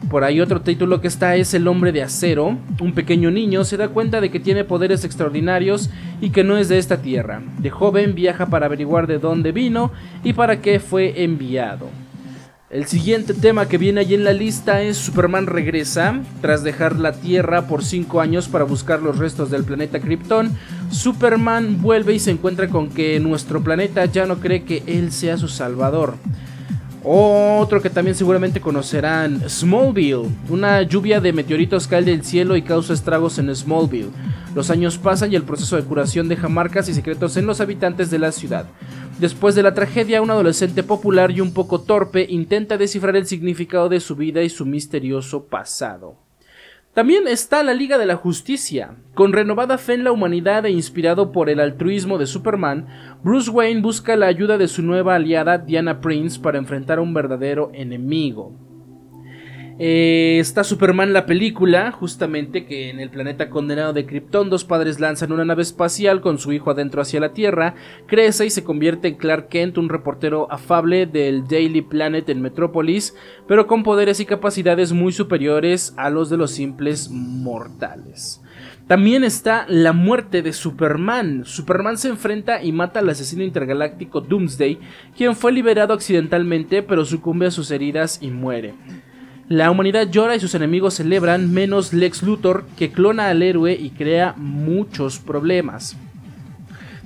Por ahí otro título que está es El hombre de acero. Un pequeño niño se da cuenta de que tiene poderes extraordinarios y que no es de esta tierra. De joven viaja para averiguar de dónde vino y para qué fue enviado. El siguiente tema que viene ahí en la lista es Superman regresa. Tras dejar la Tierra por 5 años para buscar los restos del planeta Krypton, Superman vuelve y se encuentra con que nuestro planeta ya no cree que él sea su salvador. Otro que también seguramente conocerán, Smallville. Una lluvia de meteoritos cae del cielo y causa estragos en Smallville. Los años pasan y el proceso de curación deja marcas y secretos en los habitantes de la ciudad. Después de la tragedia, un adolescente popular y un poco torpe intenta descifrar el significado de su vida y su misterioso pasado. También está la Liga de la Justicia. Con renovada fe en la humanidad e inspirado por el altruismo de Superman, Bruce Wayne busca la ayuda de su nueva aliada Diana Prince para enfrentar a un verdadero enemigo. Eh, está Superman la película, justamente que en el planeta condenado de Krypton dos padres lanzan una nave espacial con su hijo adentro hacia la Tierra, crece y se convierte en Clark Kent, un reportero afable del Daily Planet en Metrópolis, pero con poderes y capacidades muy superiores a los de los simples mortales. También está la muerte de Superman. Superman se enfrenta y mata al asesino intergaláctico Doomsday, quien fue liberado accidentalmente pero sucumbe a sus heridas y muere. La humanidad llora y sus enemigos celebran, menos Lex Luthor, que clona al héroe y crea muchos problemas.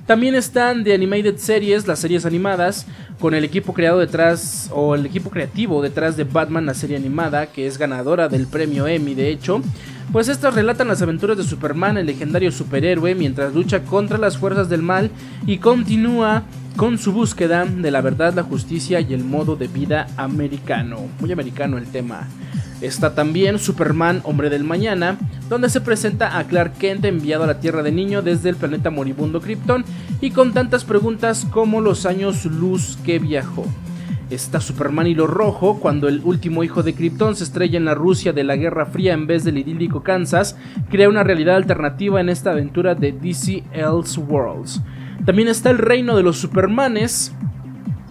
También están The Animated Series, las series animadas, con el equipo creado detrás, o el equipo creativo detrás de Batman, la serie animada, que es ganadora del premio Emmy, de hecho. Pues estas relatan las aventuras de Superman, el legendario superhéroe, mientras lucha contra las fuerzas del mal y continúa con su búsqueda de la verdad, la justicia y el modo de vida americano. Muy americano el tema. Está también Superman Hombre del Mañana, donde se presenta a Clark Kent enviado a la Tierra de Niño desde el planeta moribundo Krypton y con tantas preguntas como los años luz que viajó. Está Superman y lo rojo cuando el último hijo de Krypton se estrella en la Rusia de la Guerra Fría en vez del idílico Kansas, crea una realidad alternativa en esta aventura de DC Elseworlds. También está el reino de los Supermanes,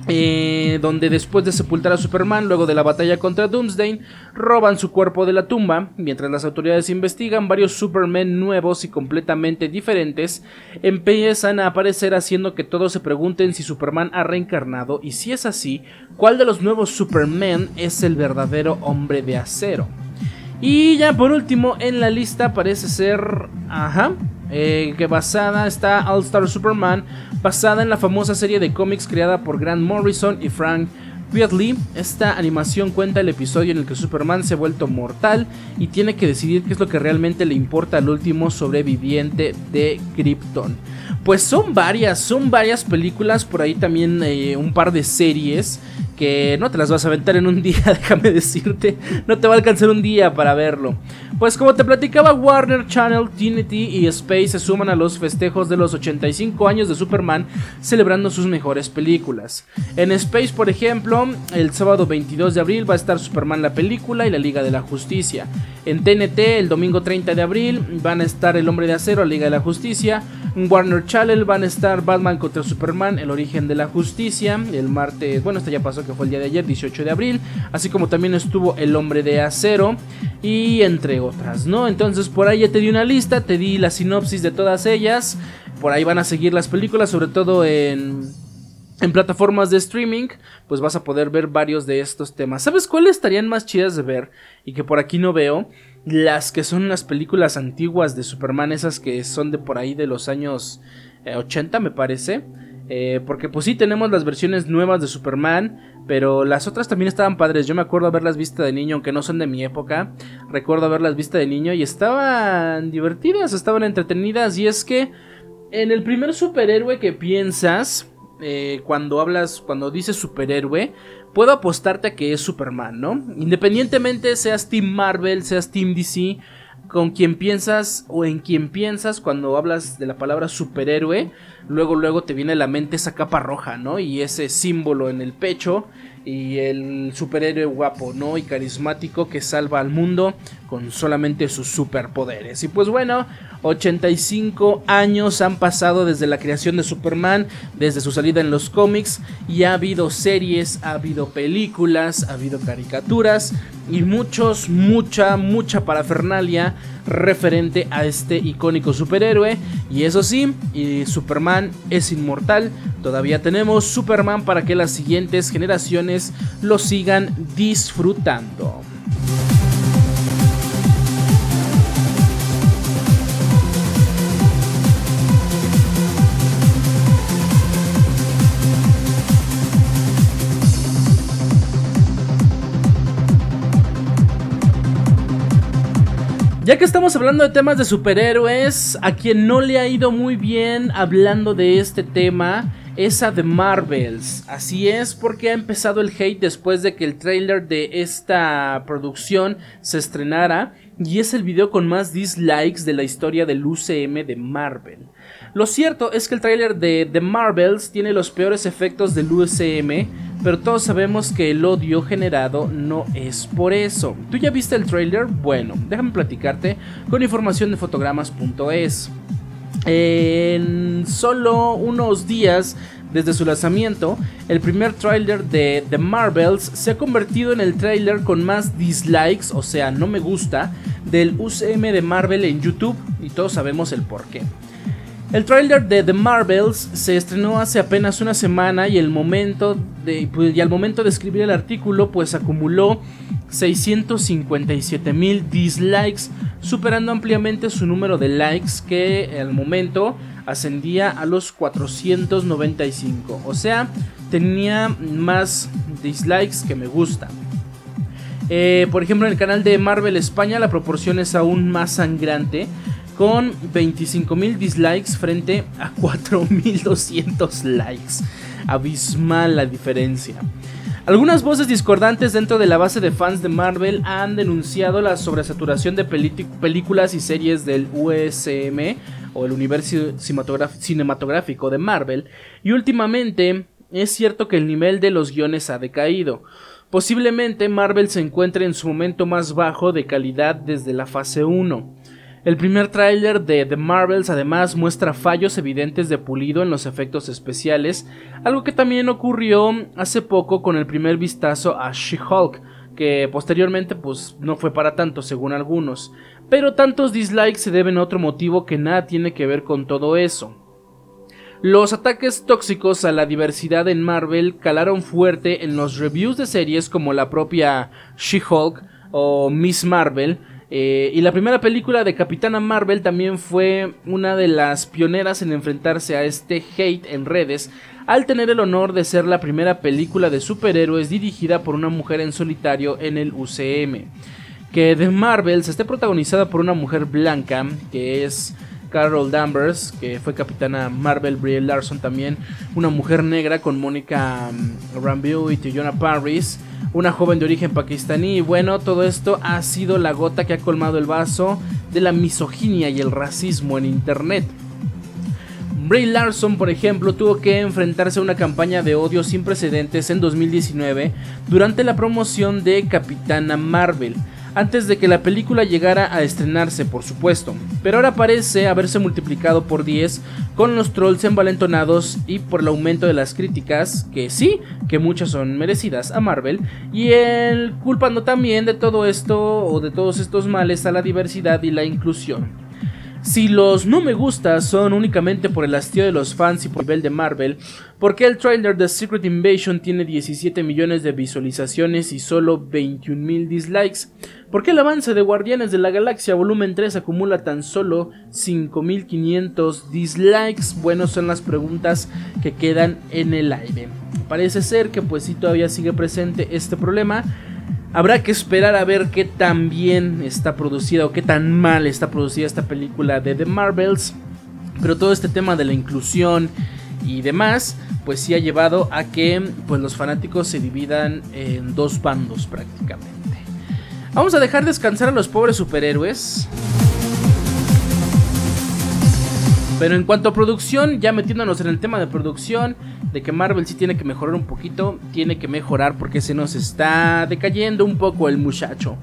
eh, donde después de sepultar a Superman luego de la batalla contra Doomsday, roban su cuerpo de la tumba. Mientras las autoridades investigan, varios Supermen nuevos y completamente diferentes empiezan a aparecer haciendo que todos se pregunten si Superman ha reencarnado y si es así, cuál de los nuevos Supermen es el verdadero hombre de acero. Y ya por último en la lista parece ser... Ajá. Eh, que basada está All Star Superman, basada en la famosa serie de cómics creada por Grant Morrison y Frank Whitley. Esta animación cuenta el episodio en el que Superman se ha vuelto mortal y tiene que decidir qué es lo que realmente le importa al último sobreviviente de Krypton. Pues son varias, son varias películas, por ahí también eh, un par de series que no te las vas a aventar en un día, déjame decirte, no te va a alcanzar un día para verlo. Pues como te platicaba, Warner Channel, Trinity y Space se suman a los festejos de los 85 años de Superman, celebrando sus mejores películas. En Space, por ejemplo, el sábado 22 de abril va a estar Superman la película y la Liga de la Justicia. En TNT, el domingo 30 de abril, van a estar El Hombre de Acero, la Liga de la Justicia. En Warner Channel van a estar Batman contra Superman, El Origen de la Justicia. El martes, bueno, esto ya pasó que fue el día de ayer, 18 de abril. Así como también estuvo El Hombre de Acero y entre otras, ¿no? Entonces por ahí ya te di una lista, te di la sinopsis de todas ellas. Por ahí van a seguir las películas, sobre todo en, en plataformas de streaming, pues vas a poder ver varios de estos temas. ¿Sabes cuáles estarían más chidas de ver y que por aquí no veo? Las que son las películas antiguas de Superman, esas que son de por ahí de los años 80 eh, me parece. Eh, porque pues sí tenemos las versiones nuevas de Superman, pero las otras también estaban padres. Yo me acuerdo haberlas visto de niño, aunque no son de mi época. Recuerdo haberlas visto de niño y estaban divertidas, estaban entretenidas. Y es que en el primer superhéroe que piensas, eh, cuando hablas, cuando dices superhéroe, puedo apostarte a que es Superman, ¿no? Independientemente seas Team Marvel, seas Team DC con quien piensas o en quien piensas cuando hablas de la palabra superhéroe, luego luego te viene a la mente esa capa roja, ¿no? Y ese símbolo en el pecho y el superhéroe guapo, ¿no? Y carismático que salva al mundo con solamente sus superpoderes. Y pues bueno, 85 años han pasado desde la creación de Superman, desde su salida en los cómics, y ha habido series, ha habido películas, ha habido caricaturas y muchos, mucha, mucha parafernalia referente a este icónico superhéroe. Y eso sí, y Superman es inmortal. Todavía tenemos Superman para que las siguientes generaciones lo sigan disfrutando. Ya que estamos hablando de temas de superhéroes, a quien no le ha ido muy bien hablando de este tema es a The Marvels. Así es porque ha empezado el hate después de que el trailer de esta producción se estrenara y es el video con más dislikes de la historia del UCM de Marvel. Lo cierto es que el trailer de The Marvels tiene los peores efectos del UCM pero todos sabemos que el odio generado no es por eso. ¿Tú ya viste el trailer? Bueno, déjame platicarte con información de fotogramas.es. En solo unos días desde su lanzamiento, el primer trailer de The Marvels se ha convertido en el trailer con más dislikes, o sea, no me gusta, del UCM de Marvel en YouTube y todos sabemos el por qué. El trailer de The Marvels se estrenó hace apenas una semana y, el momento de, pues, y al momento de escribir el artículo pues acumuló 657 mil dislikes, superando ampliamente su número de likes que al momento ascendía a los 495. O sea, tenía más dislikes que me gusta. Eh, por ejemplo, en el canal de Marvel España la proporción es aún más sangrante con 25.000 dislikes frente a 4.200 likes. Abismal la diferencia. Algunas voces discordantes dentro de la base de fans de Marvel han denunciado la sobresaturación de películas y series del USM o el universo cinematográfico de Marvel y últimamente es cierto que el nivel de los guiones ha decaído. Posiblemente Marvel se encuentre en su momento más bajo de calidad desde la fase 1. El primer tráiler de The Marvels además muestra fallos evidentes de pulido en los efectos especiales, algo que también ocurrió hace poco con el primer vistazo a She-Hulk, que posteriormente pues no fue para tanto según algunos. Pero tantos dislikes se deben a otro motivo que nada tiene que ver con todo eso. Los ataques tóxicos a la diversidad en Marvel calaron fuerte en los reviews de series como la propia She-Hulk o Miss Marvel. Eh, y la primera película de Capitana Marvel también fue una de las pioneras en enfrentarse a este hate en redes, al tener el honor de ser la primera película de superhéroes dirigida por una mujer en solitario en el UCM. Que The Marvels esté protagonizada por una mujer blanca, que es Carol Danvers, que fue capitana Marvel, Brie Larson también, una mujer negra con Mónica mm, Rambeau y Tiona Paris, una joven de origen pakistaní. Y bueno, todo esto ha sido la gota que ha colmado el vaso de la misoginia y el racismo en internet. Brie Larson, por ejemplo, tuvo que enfrentarse a una campaña de odio sin precedentes en 2019 durante la promoción de Capitana Marvel antes de que la película llegara a estrenarse, por supuesto. Pero ahora parece haberse multiplicado por 10 con los trolls envalentonados y por el aumento de las críticas, que sí, que muchas son merecidas a Marvel, y el culpando también de todo esto o de todos estos males a la diversidad y la inclusión. Si los no me gusta son únicamente por el hastío de los fans y por el nivel de Marvel, ¿por qué el trailer de Secret Invasion tiene 17 millones de visualizaciones y solo 21 mil dislikes? ¿Por qué el avance de Guardianes de la Galaxia Volumen 3 acumula tan solo 5500 dislikes? Bueno, son las preguntas que quedan en el aire. Parece ser que pues sí todavía sigue presente este problema Habrá que esperar a ver qué tan bien está producida o qué tan mal está producida esta película de The Marvels. Pero todo este tema de la inclusión y demás, pues sí ha llevado a que pues, los fanáticos se dividan en dos bandos prácticamente. Vamos a dejar descansar a los pobres superhéroes. Pero en cuanto a producción, ya metiéndonos en el tema de producción, de que Marvel sí tiene que mejorar un poquito, tiene que mejorar porque se nos está decayendo un poco el muchacho.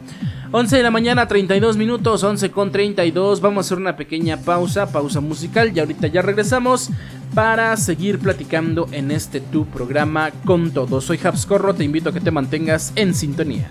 11 de la mañana, 32 minutos, 11 con 32. Vamos a hacer una pequeña pausa, pausa musical y ahorita ya regresamos para seguir platicando en este tu programa con todo. Soy Habscorro, te invito a que te mantengas en sintonía.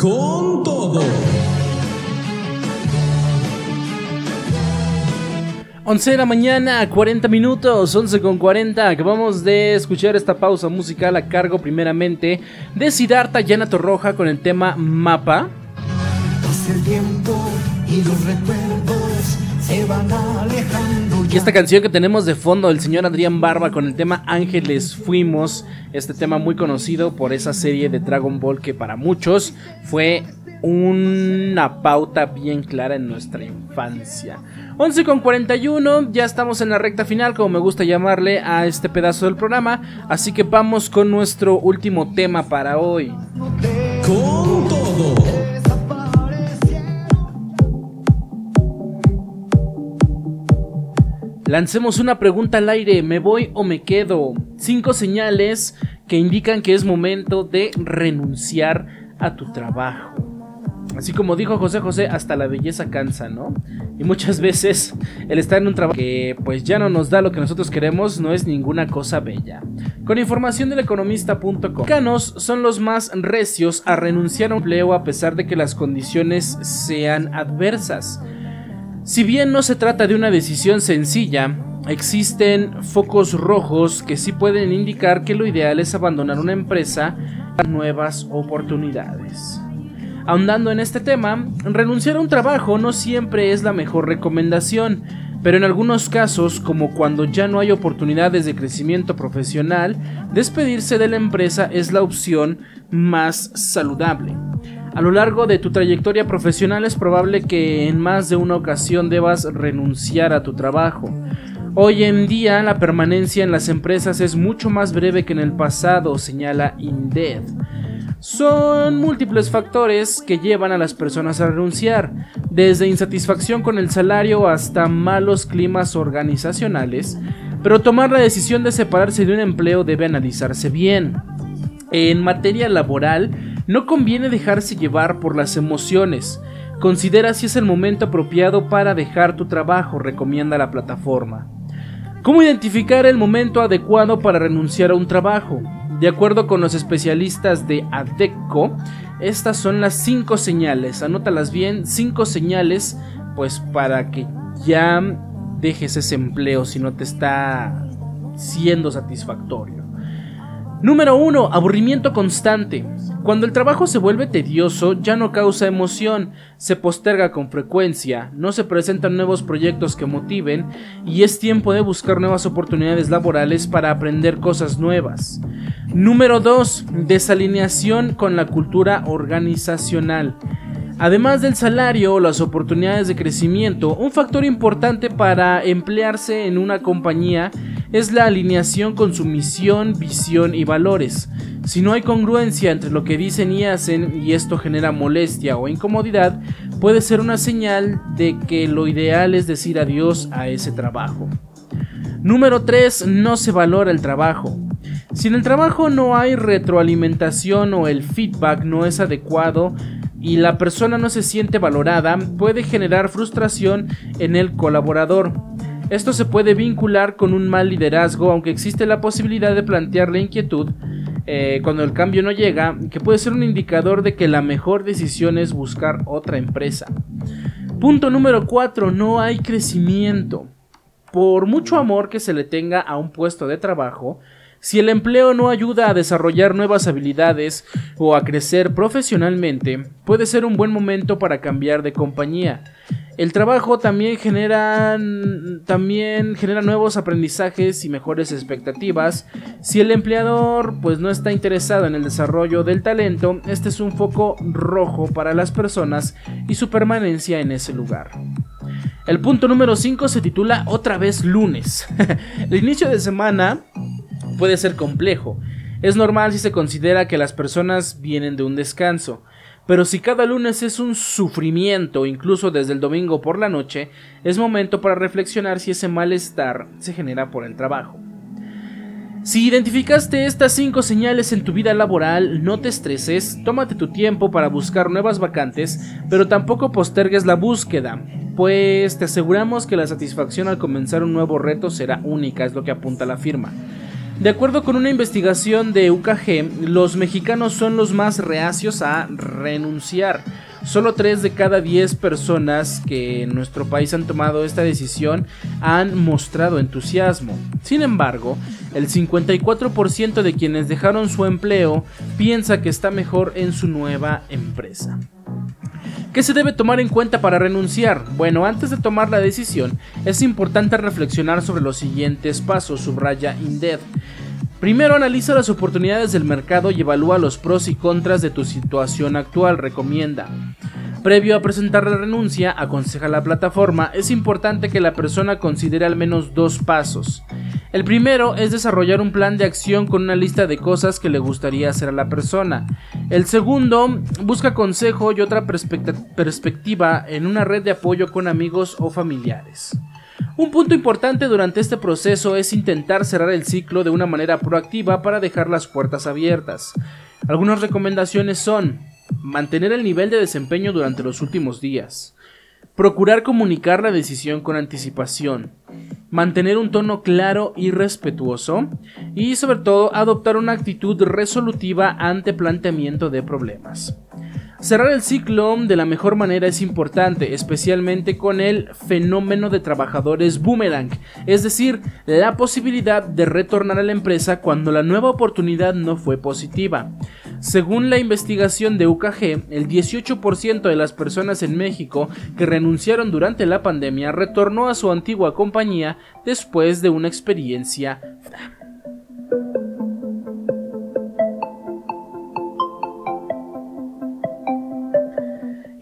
Con todo. 11 de la mañana, 40 minutos, 11 con 40. Acabamos de escuchar esta pausa musical a cargo primeramente de Siddhartha Yana Torroja con el tema Mapa. el tiempo y los recuerdos se van alejando. Y esta canción que tenemos de fondo del señor Adrián Barba con el tema Ángeles Fuimos, este tema muy conocido por esa serie de Dragon Ball que para muchos fue una pauta bien clara en nuestra infancia. 11 con 41, ya estamos en la recta final, como me gusta llamarle a este pedazo del programa, así que vamos con nuestro último tema para hoy. Lancemos una pregunta al aire, ¿me voy o me quedo? Cinco señales que indican que es momento de renunciar a tu trabajo. Así como dijo José José, hasta la belleza cansa, ¿no? Y muchas veces el estar en un trabajo que pues ya no nos da lo que nosotros queremos no es ninguna cosa bella. Con información del economista.com, canos son los más recios a renunciar a un empleo a pesar de que las condiciones sean adversas. Si bien no se trata de una decisión sencilla, existen focos rojos que sí pueden indicar que lo ideal es abandonar una empresa a nuevas oportunidades. Ahondando en este tema, renunciar a un trabajo no siempre es la mejor recomendación, pero en algunos casos, como cuando ya no hay oportunidades de crecimiento profesional, despedirse de la empresa es la opción más saludable. A lo largo de tu trayectoria profesional es probable que en más de una ocasión debas renunciar a tu trabajo. Hoy en día la permanencia en las empresas es mucho más breve que en el pasado, señala Indeed. Son múltiples factores que llevan a las personas a renunciar, desde insatisfacción con el salario hasta malos climas organizacionales, pero tomar la decisión de separarse de un empleo debe analizarse bien. En materia laboral, no conviene dejarse llevar por las emociones. Considera si es el momento apropiado para dejar tu trabajo, recomienda la plataforma. ¿Cómo identificar el momento adecuado para renunciar a un trabajo? De acuerdo con los especialistas de ADECO, estas son las cinco señales. Anótalas bien, cinco señales, pues para que ya dejes ese empleo si no te está siendo satisfactorio. Número 1. Aburrimiento constante. Cuando el trabajo se vuelve tedioso, ya no causa emoción, se posterga con frecuencia, no se presentan nuevos proyectos que motiven y es tiempo de buscar nuevas oportunidades laborales para aprender cosas nuevas. Número 2. Desalineación con la cultura organizacional. Además del salario o las oportunidades de crecimiento, un factor importante para emplearse en una compañía es la alineación con su misión, visión y valores. Si no hay congruencia entre lo que dicen y hacen y esto genera molestia o incomodidad, puede ser una señal de que lo ideal es decir adiós a ese trabajo. Número 3. No se valora el trabajo. Si en el trabajo no hay retroalimentación o el feedback no es adecuado, y la persona no se siente valorada, puede generar frustración en el colaborador. Esto se puede vincular con un mal liderazgo, aunque existe la posibilidad de plantear la inquietud eh, cuando el cambio no llega, que puede ser un indicador de que la mejor decisión es buscar otra empresa. Punto número 4. No hay crecimiento. Por mucho amor que se le tenga a un puesto de trabajo, si el empleo no ayuda a desarrollar nuevas habilidades o a crecer profesionalmente, puede ser un buen momento para cambiar de compañía. El trabajo también genera, también genera nuevos aprendizajes y mejores expectativas. Si el empleador pues no está interesado en el desarrollo del talento, este es un foco rojo para las personas y su permanencia en ese lugar. El punto número 5 se titula Otra vez lunes. el inicio de semana puede ser complejo. Es normal si se considera que las personas vienen de un descanso, pero si cada lunes es un sufrimiento, incluso desde el domingo por la noche, es momento para reflexionar si ese malestar se genera por el trabajo. Si identificaste estas 5 señales en tu vida laboral, no te estreses, tómate tu tiempo para buscar nuevas vacantes, pero tampoco postergues la búsqueda, pues te aseguramos que la satisfacción al comenzar un nuevo reto será única, es lo que apunta la firma. De acuerdo con una investigación de UKG, los mexicanos son los más reacios a renunciar. Solo 3 de cada 10 personas que en nuestro país han tomado esta decisión han mostrado entusiasmo. Sin embargo, el 54% de quienes dejaron su empleo piensa que está mejor en su nueva empresa. ¿Qué se debe tomar en cuenta para renunciar? Bueno, antes de tomar la decisión, es importante reflexionar sobre los siguientes pasos, subraya Indeed. Primero analiza las oportunidades del mercado y evalúa los pros y contras de tu situación actual, recomienda. Previo a presentar la renuncia, aconseja la plataforma, es importante que la persona considere al menos dos pasos. El primero es desarrollar un plan de acción con una lista de cosas que le gustaría hacer a la persona. El segundo, busca consejo y otra perspectiva en una red de apoyo con amigos o familiares. Un punto importante durante este proceso es intentar cerrar el ciclo de una manera proactiva para dejar las puertas abiertas. Algunas recomendaciones son mantener el nivel de desempeño durante los últimos días, Procurar comunicar la decisión con anticipación. Mantener un tono claro y respetuoso. Y sobre todo adoptar una actitud resolutiva ante planteamiento de problemas. Cerrar el ciclo de la mejor manera es importante, especialmente con el fenómeno de trabajadores boomerang, es decir, la posibilidad de retornar a la empresa cuando la nueva oportunidad no fue positiva. Según la investigación de UKG, el 18% de las personas en México que renunciaron durante la pandemia retornó a su antigua compañía después de una experiencia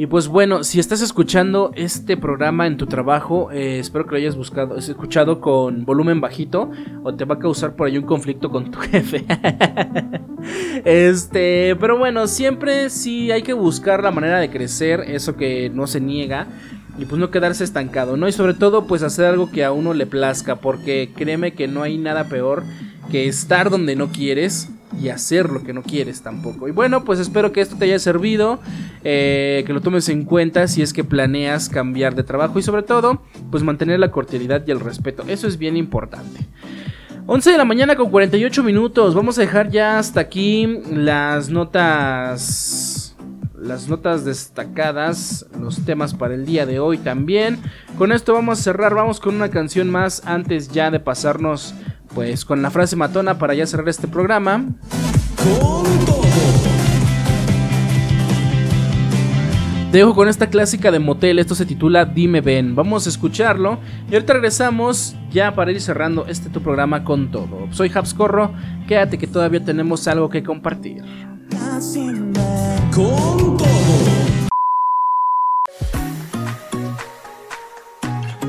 Y pues bueno, si estás escuchando este programa en tu trabajo, eh, espero que lo hayas buscado, escuchado con volumen bajito o te va a causar por ahí un conflicto con tu jefe. este, pero bueno, siempre sí hay que buscar la manera de crecer, eso que no se niega y pues no quedarse estancado, ¿no? Y sobre todo pues hacer algo que a uno le plazca, porque créeme que no hay nada peor que estar donde no quieres y hacer lo que no quieres tampoco. Y bueno, pues espero que esto te haya servido, eh, que lo tomes en cuenta si es que planeas cambiar de trabajo y sobre todo, pues mantener la cordialidad y el respeto. Eso es bien importante. 11 de la mañana con 48 minutos. Vamos a dejar ya hasta aquí las notas las notas destacadas, los temas para el día de hoy también. Con esto vamos a cerrar, vamos con una canción más antes ya de pasarnos pues con la frase matona para ya cerrar este programa. Con todo. Te dejo con esta clásica de motel, esto se titula Dime Ben. Vamos a escucharlo y ahorita regresamos ya para ir cerrando este tu programa con todo. Soy Habscorro, quédate que todavía tenemos algo que compartir. Con todo.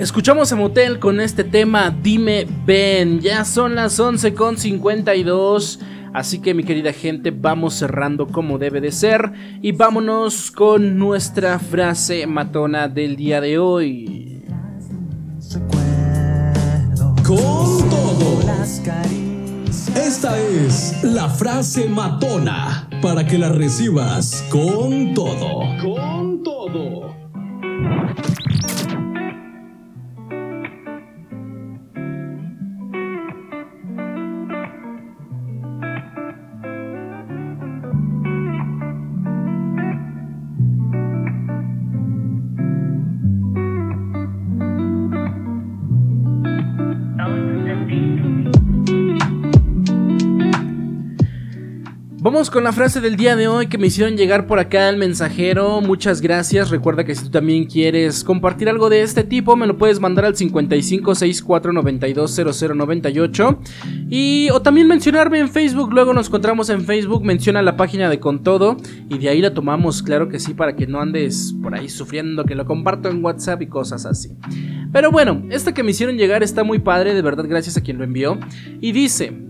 Escuchamos a Motel con este tema Dime Ben. Ya son las 11.52. Así que mi querida gente, vamos cerrando como debe de ser. Y vámonos con nuestra frase matona del día de hoy. Con todo. Esta es la frase matona para que la recibas con todo. Con todo. Vamos con la frase del día de hoy que me hicieron llegar por acá al mensajero. Muchas gracias. Recuerda que si tú también quieres compartir algo de este tipo, me lo puedes mandar al 5564920098 y o también mencionarme en Facebook. Luego nos encontramos en Facebook, menciona la página de Con Todo y de ahí la tomamos, claro que sí, para que no andes por ahí sufriendo que lo comparto en WhatsApp y cosas así. Pero bueno, esta que me hicieron llegar está muy padre, de verdad gracias a quien lo envió y dice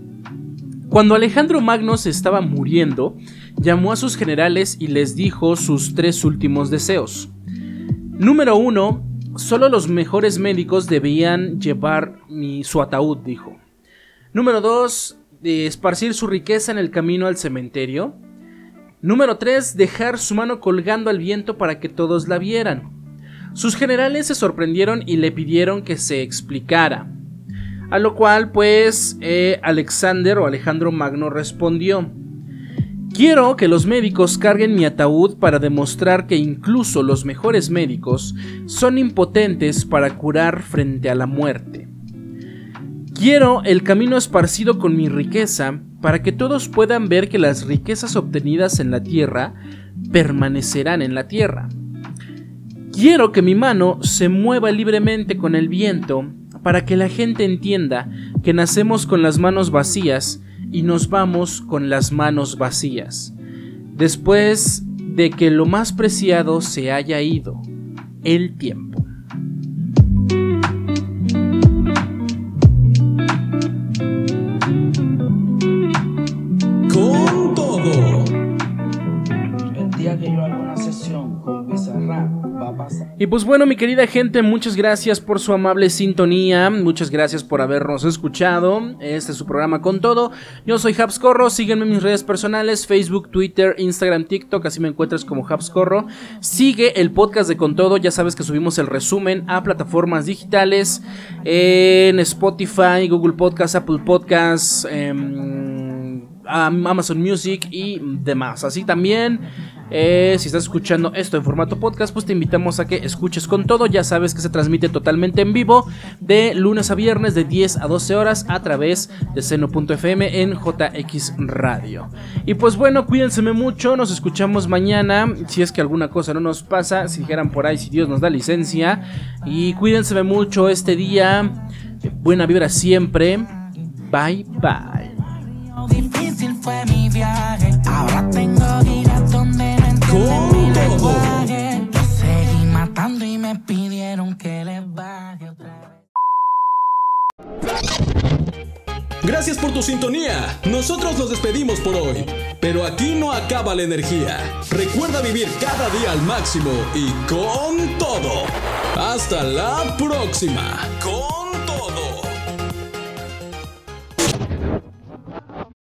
cuando Alejandro Magno se estaba muriendo, llamó a sus generales y les dijo sus tres últimos deseos. Número uno, solo los mejores médicos debían llevar mi, su ataúd, dijo. Número dos, esparcir su riqueza en el camino al cementerio. Número tres, dejar su mano colgando al viento para que todos la vieran. Sus generales se sorprendieron y le pidieron que se explicara. A lo cual pues eh, Alexander o Alejandro Magno respondió, Quiero que los médicos carguen mi ataúd para demostrar que incluso los mejores médicos son impotentes para curar frente a la muerte. Quiero el camino esparcido con mi riqueza para que todos puedan ver que las riquezas obtenidas en la tierra permanecerán en la tierra. Quiero que mi mano se mueva libremente con el viento para que la gente entienda que nacemos con las manos vacías y nos vamos con las manos vacías. Después de que lo más preciado se haya ido, el tiempo. Pues bueno, mi querida gente, muchas gracias por su amable sintonía, muchas gracias por habernos escuchado. Este es su programa con todo. Yo soy Habscorro, sígueme en mis redes personales, Facebook, Twitter, Instagram, TikTok, así me encuentras como Habscorro. Sigue el podcast de Con Todo, ya sabes que subimos el resumen a plataformas digitales en Spotify, Google Podcast, Apple Podcasts, em, Amazon Music y demás. Así también eh, si estás escuchando esto en formato podcast, pues te invitamos a que escuches con todo. Ya sabes que se transmite totalmente en vivo de lunes a viernes de 10 a 12 horas a través de seno.fm en JX Radio. Y pues bueno, cuídense mucho, nos escuchamos mañana. Si es que alguna cosa no nos pasa, si dijeran por ahí, si Dios nos da licencia. Y cuídense mucho este día. Buena vibra siempre. Bye bye. Difícil fue mi viaje. Ahora tengo seguí matando y me pidieron que les baje otra Gracias por tu sintonía. Nosotros nos despedimos por hoy. Pero aquí no acaba la energía. Recuerda vivir cada día al máximo y con todo. Hasta la próxima. Con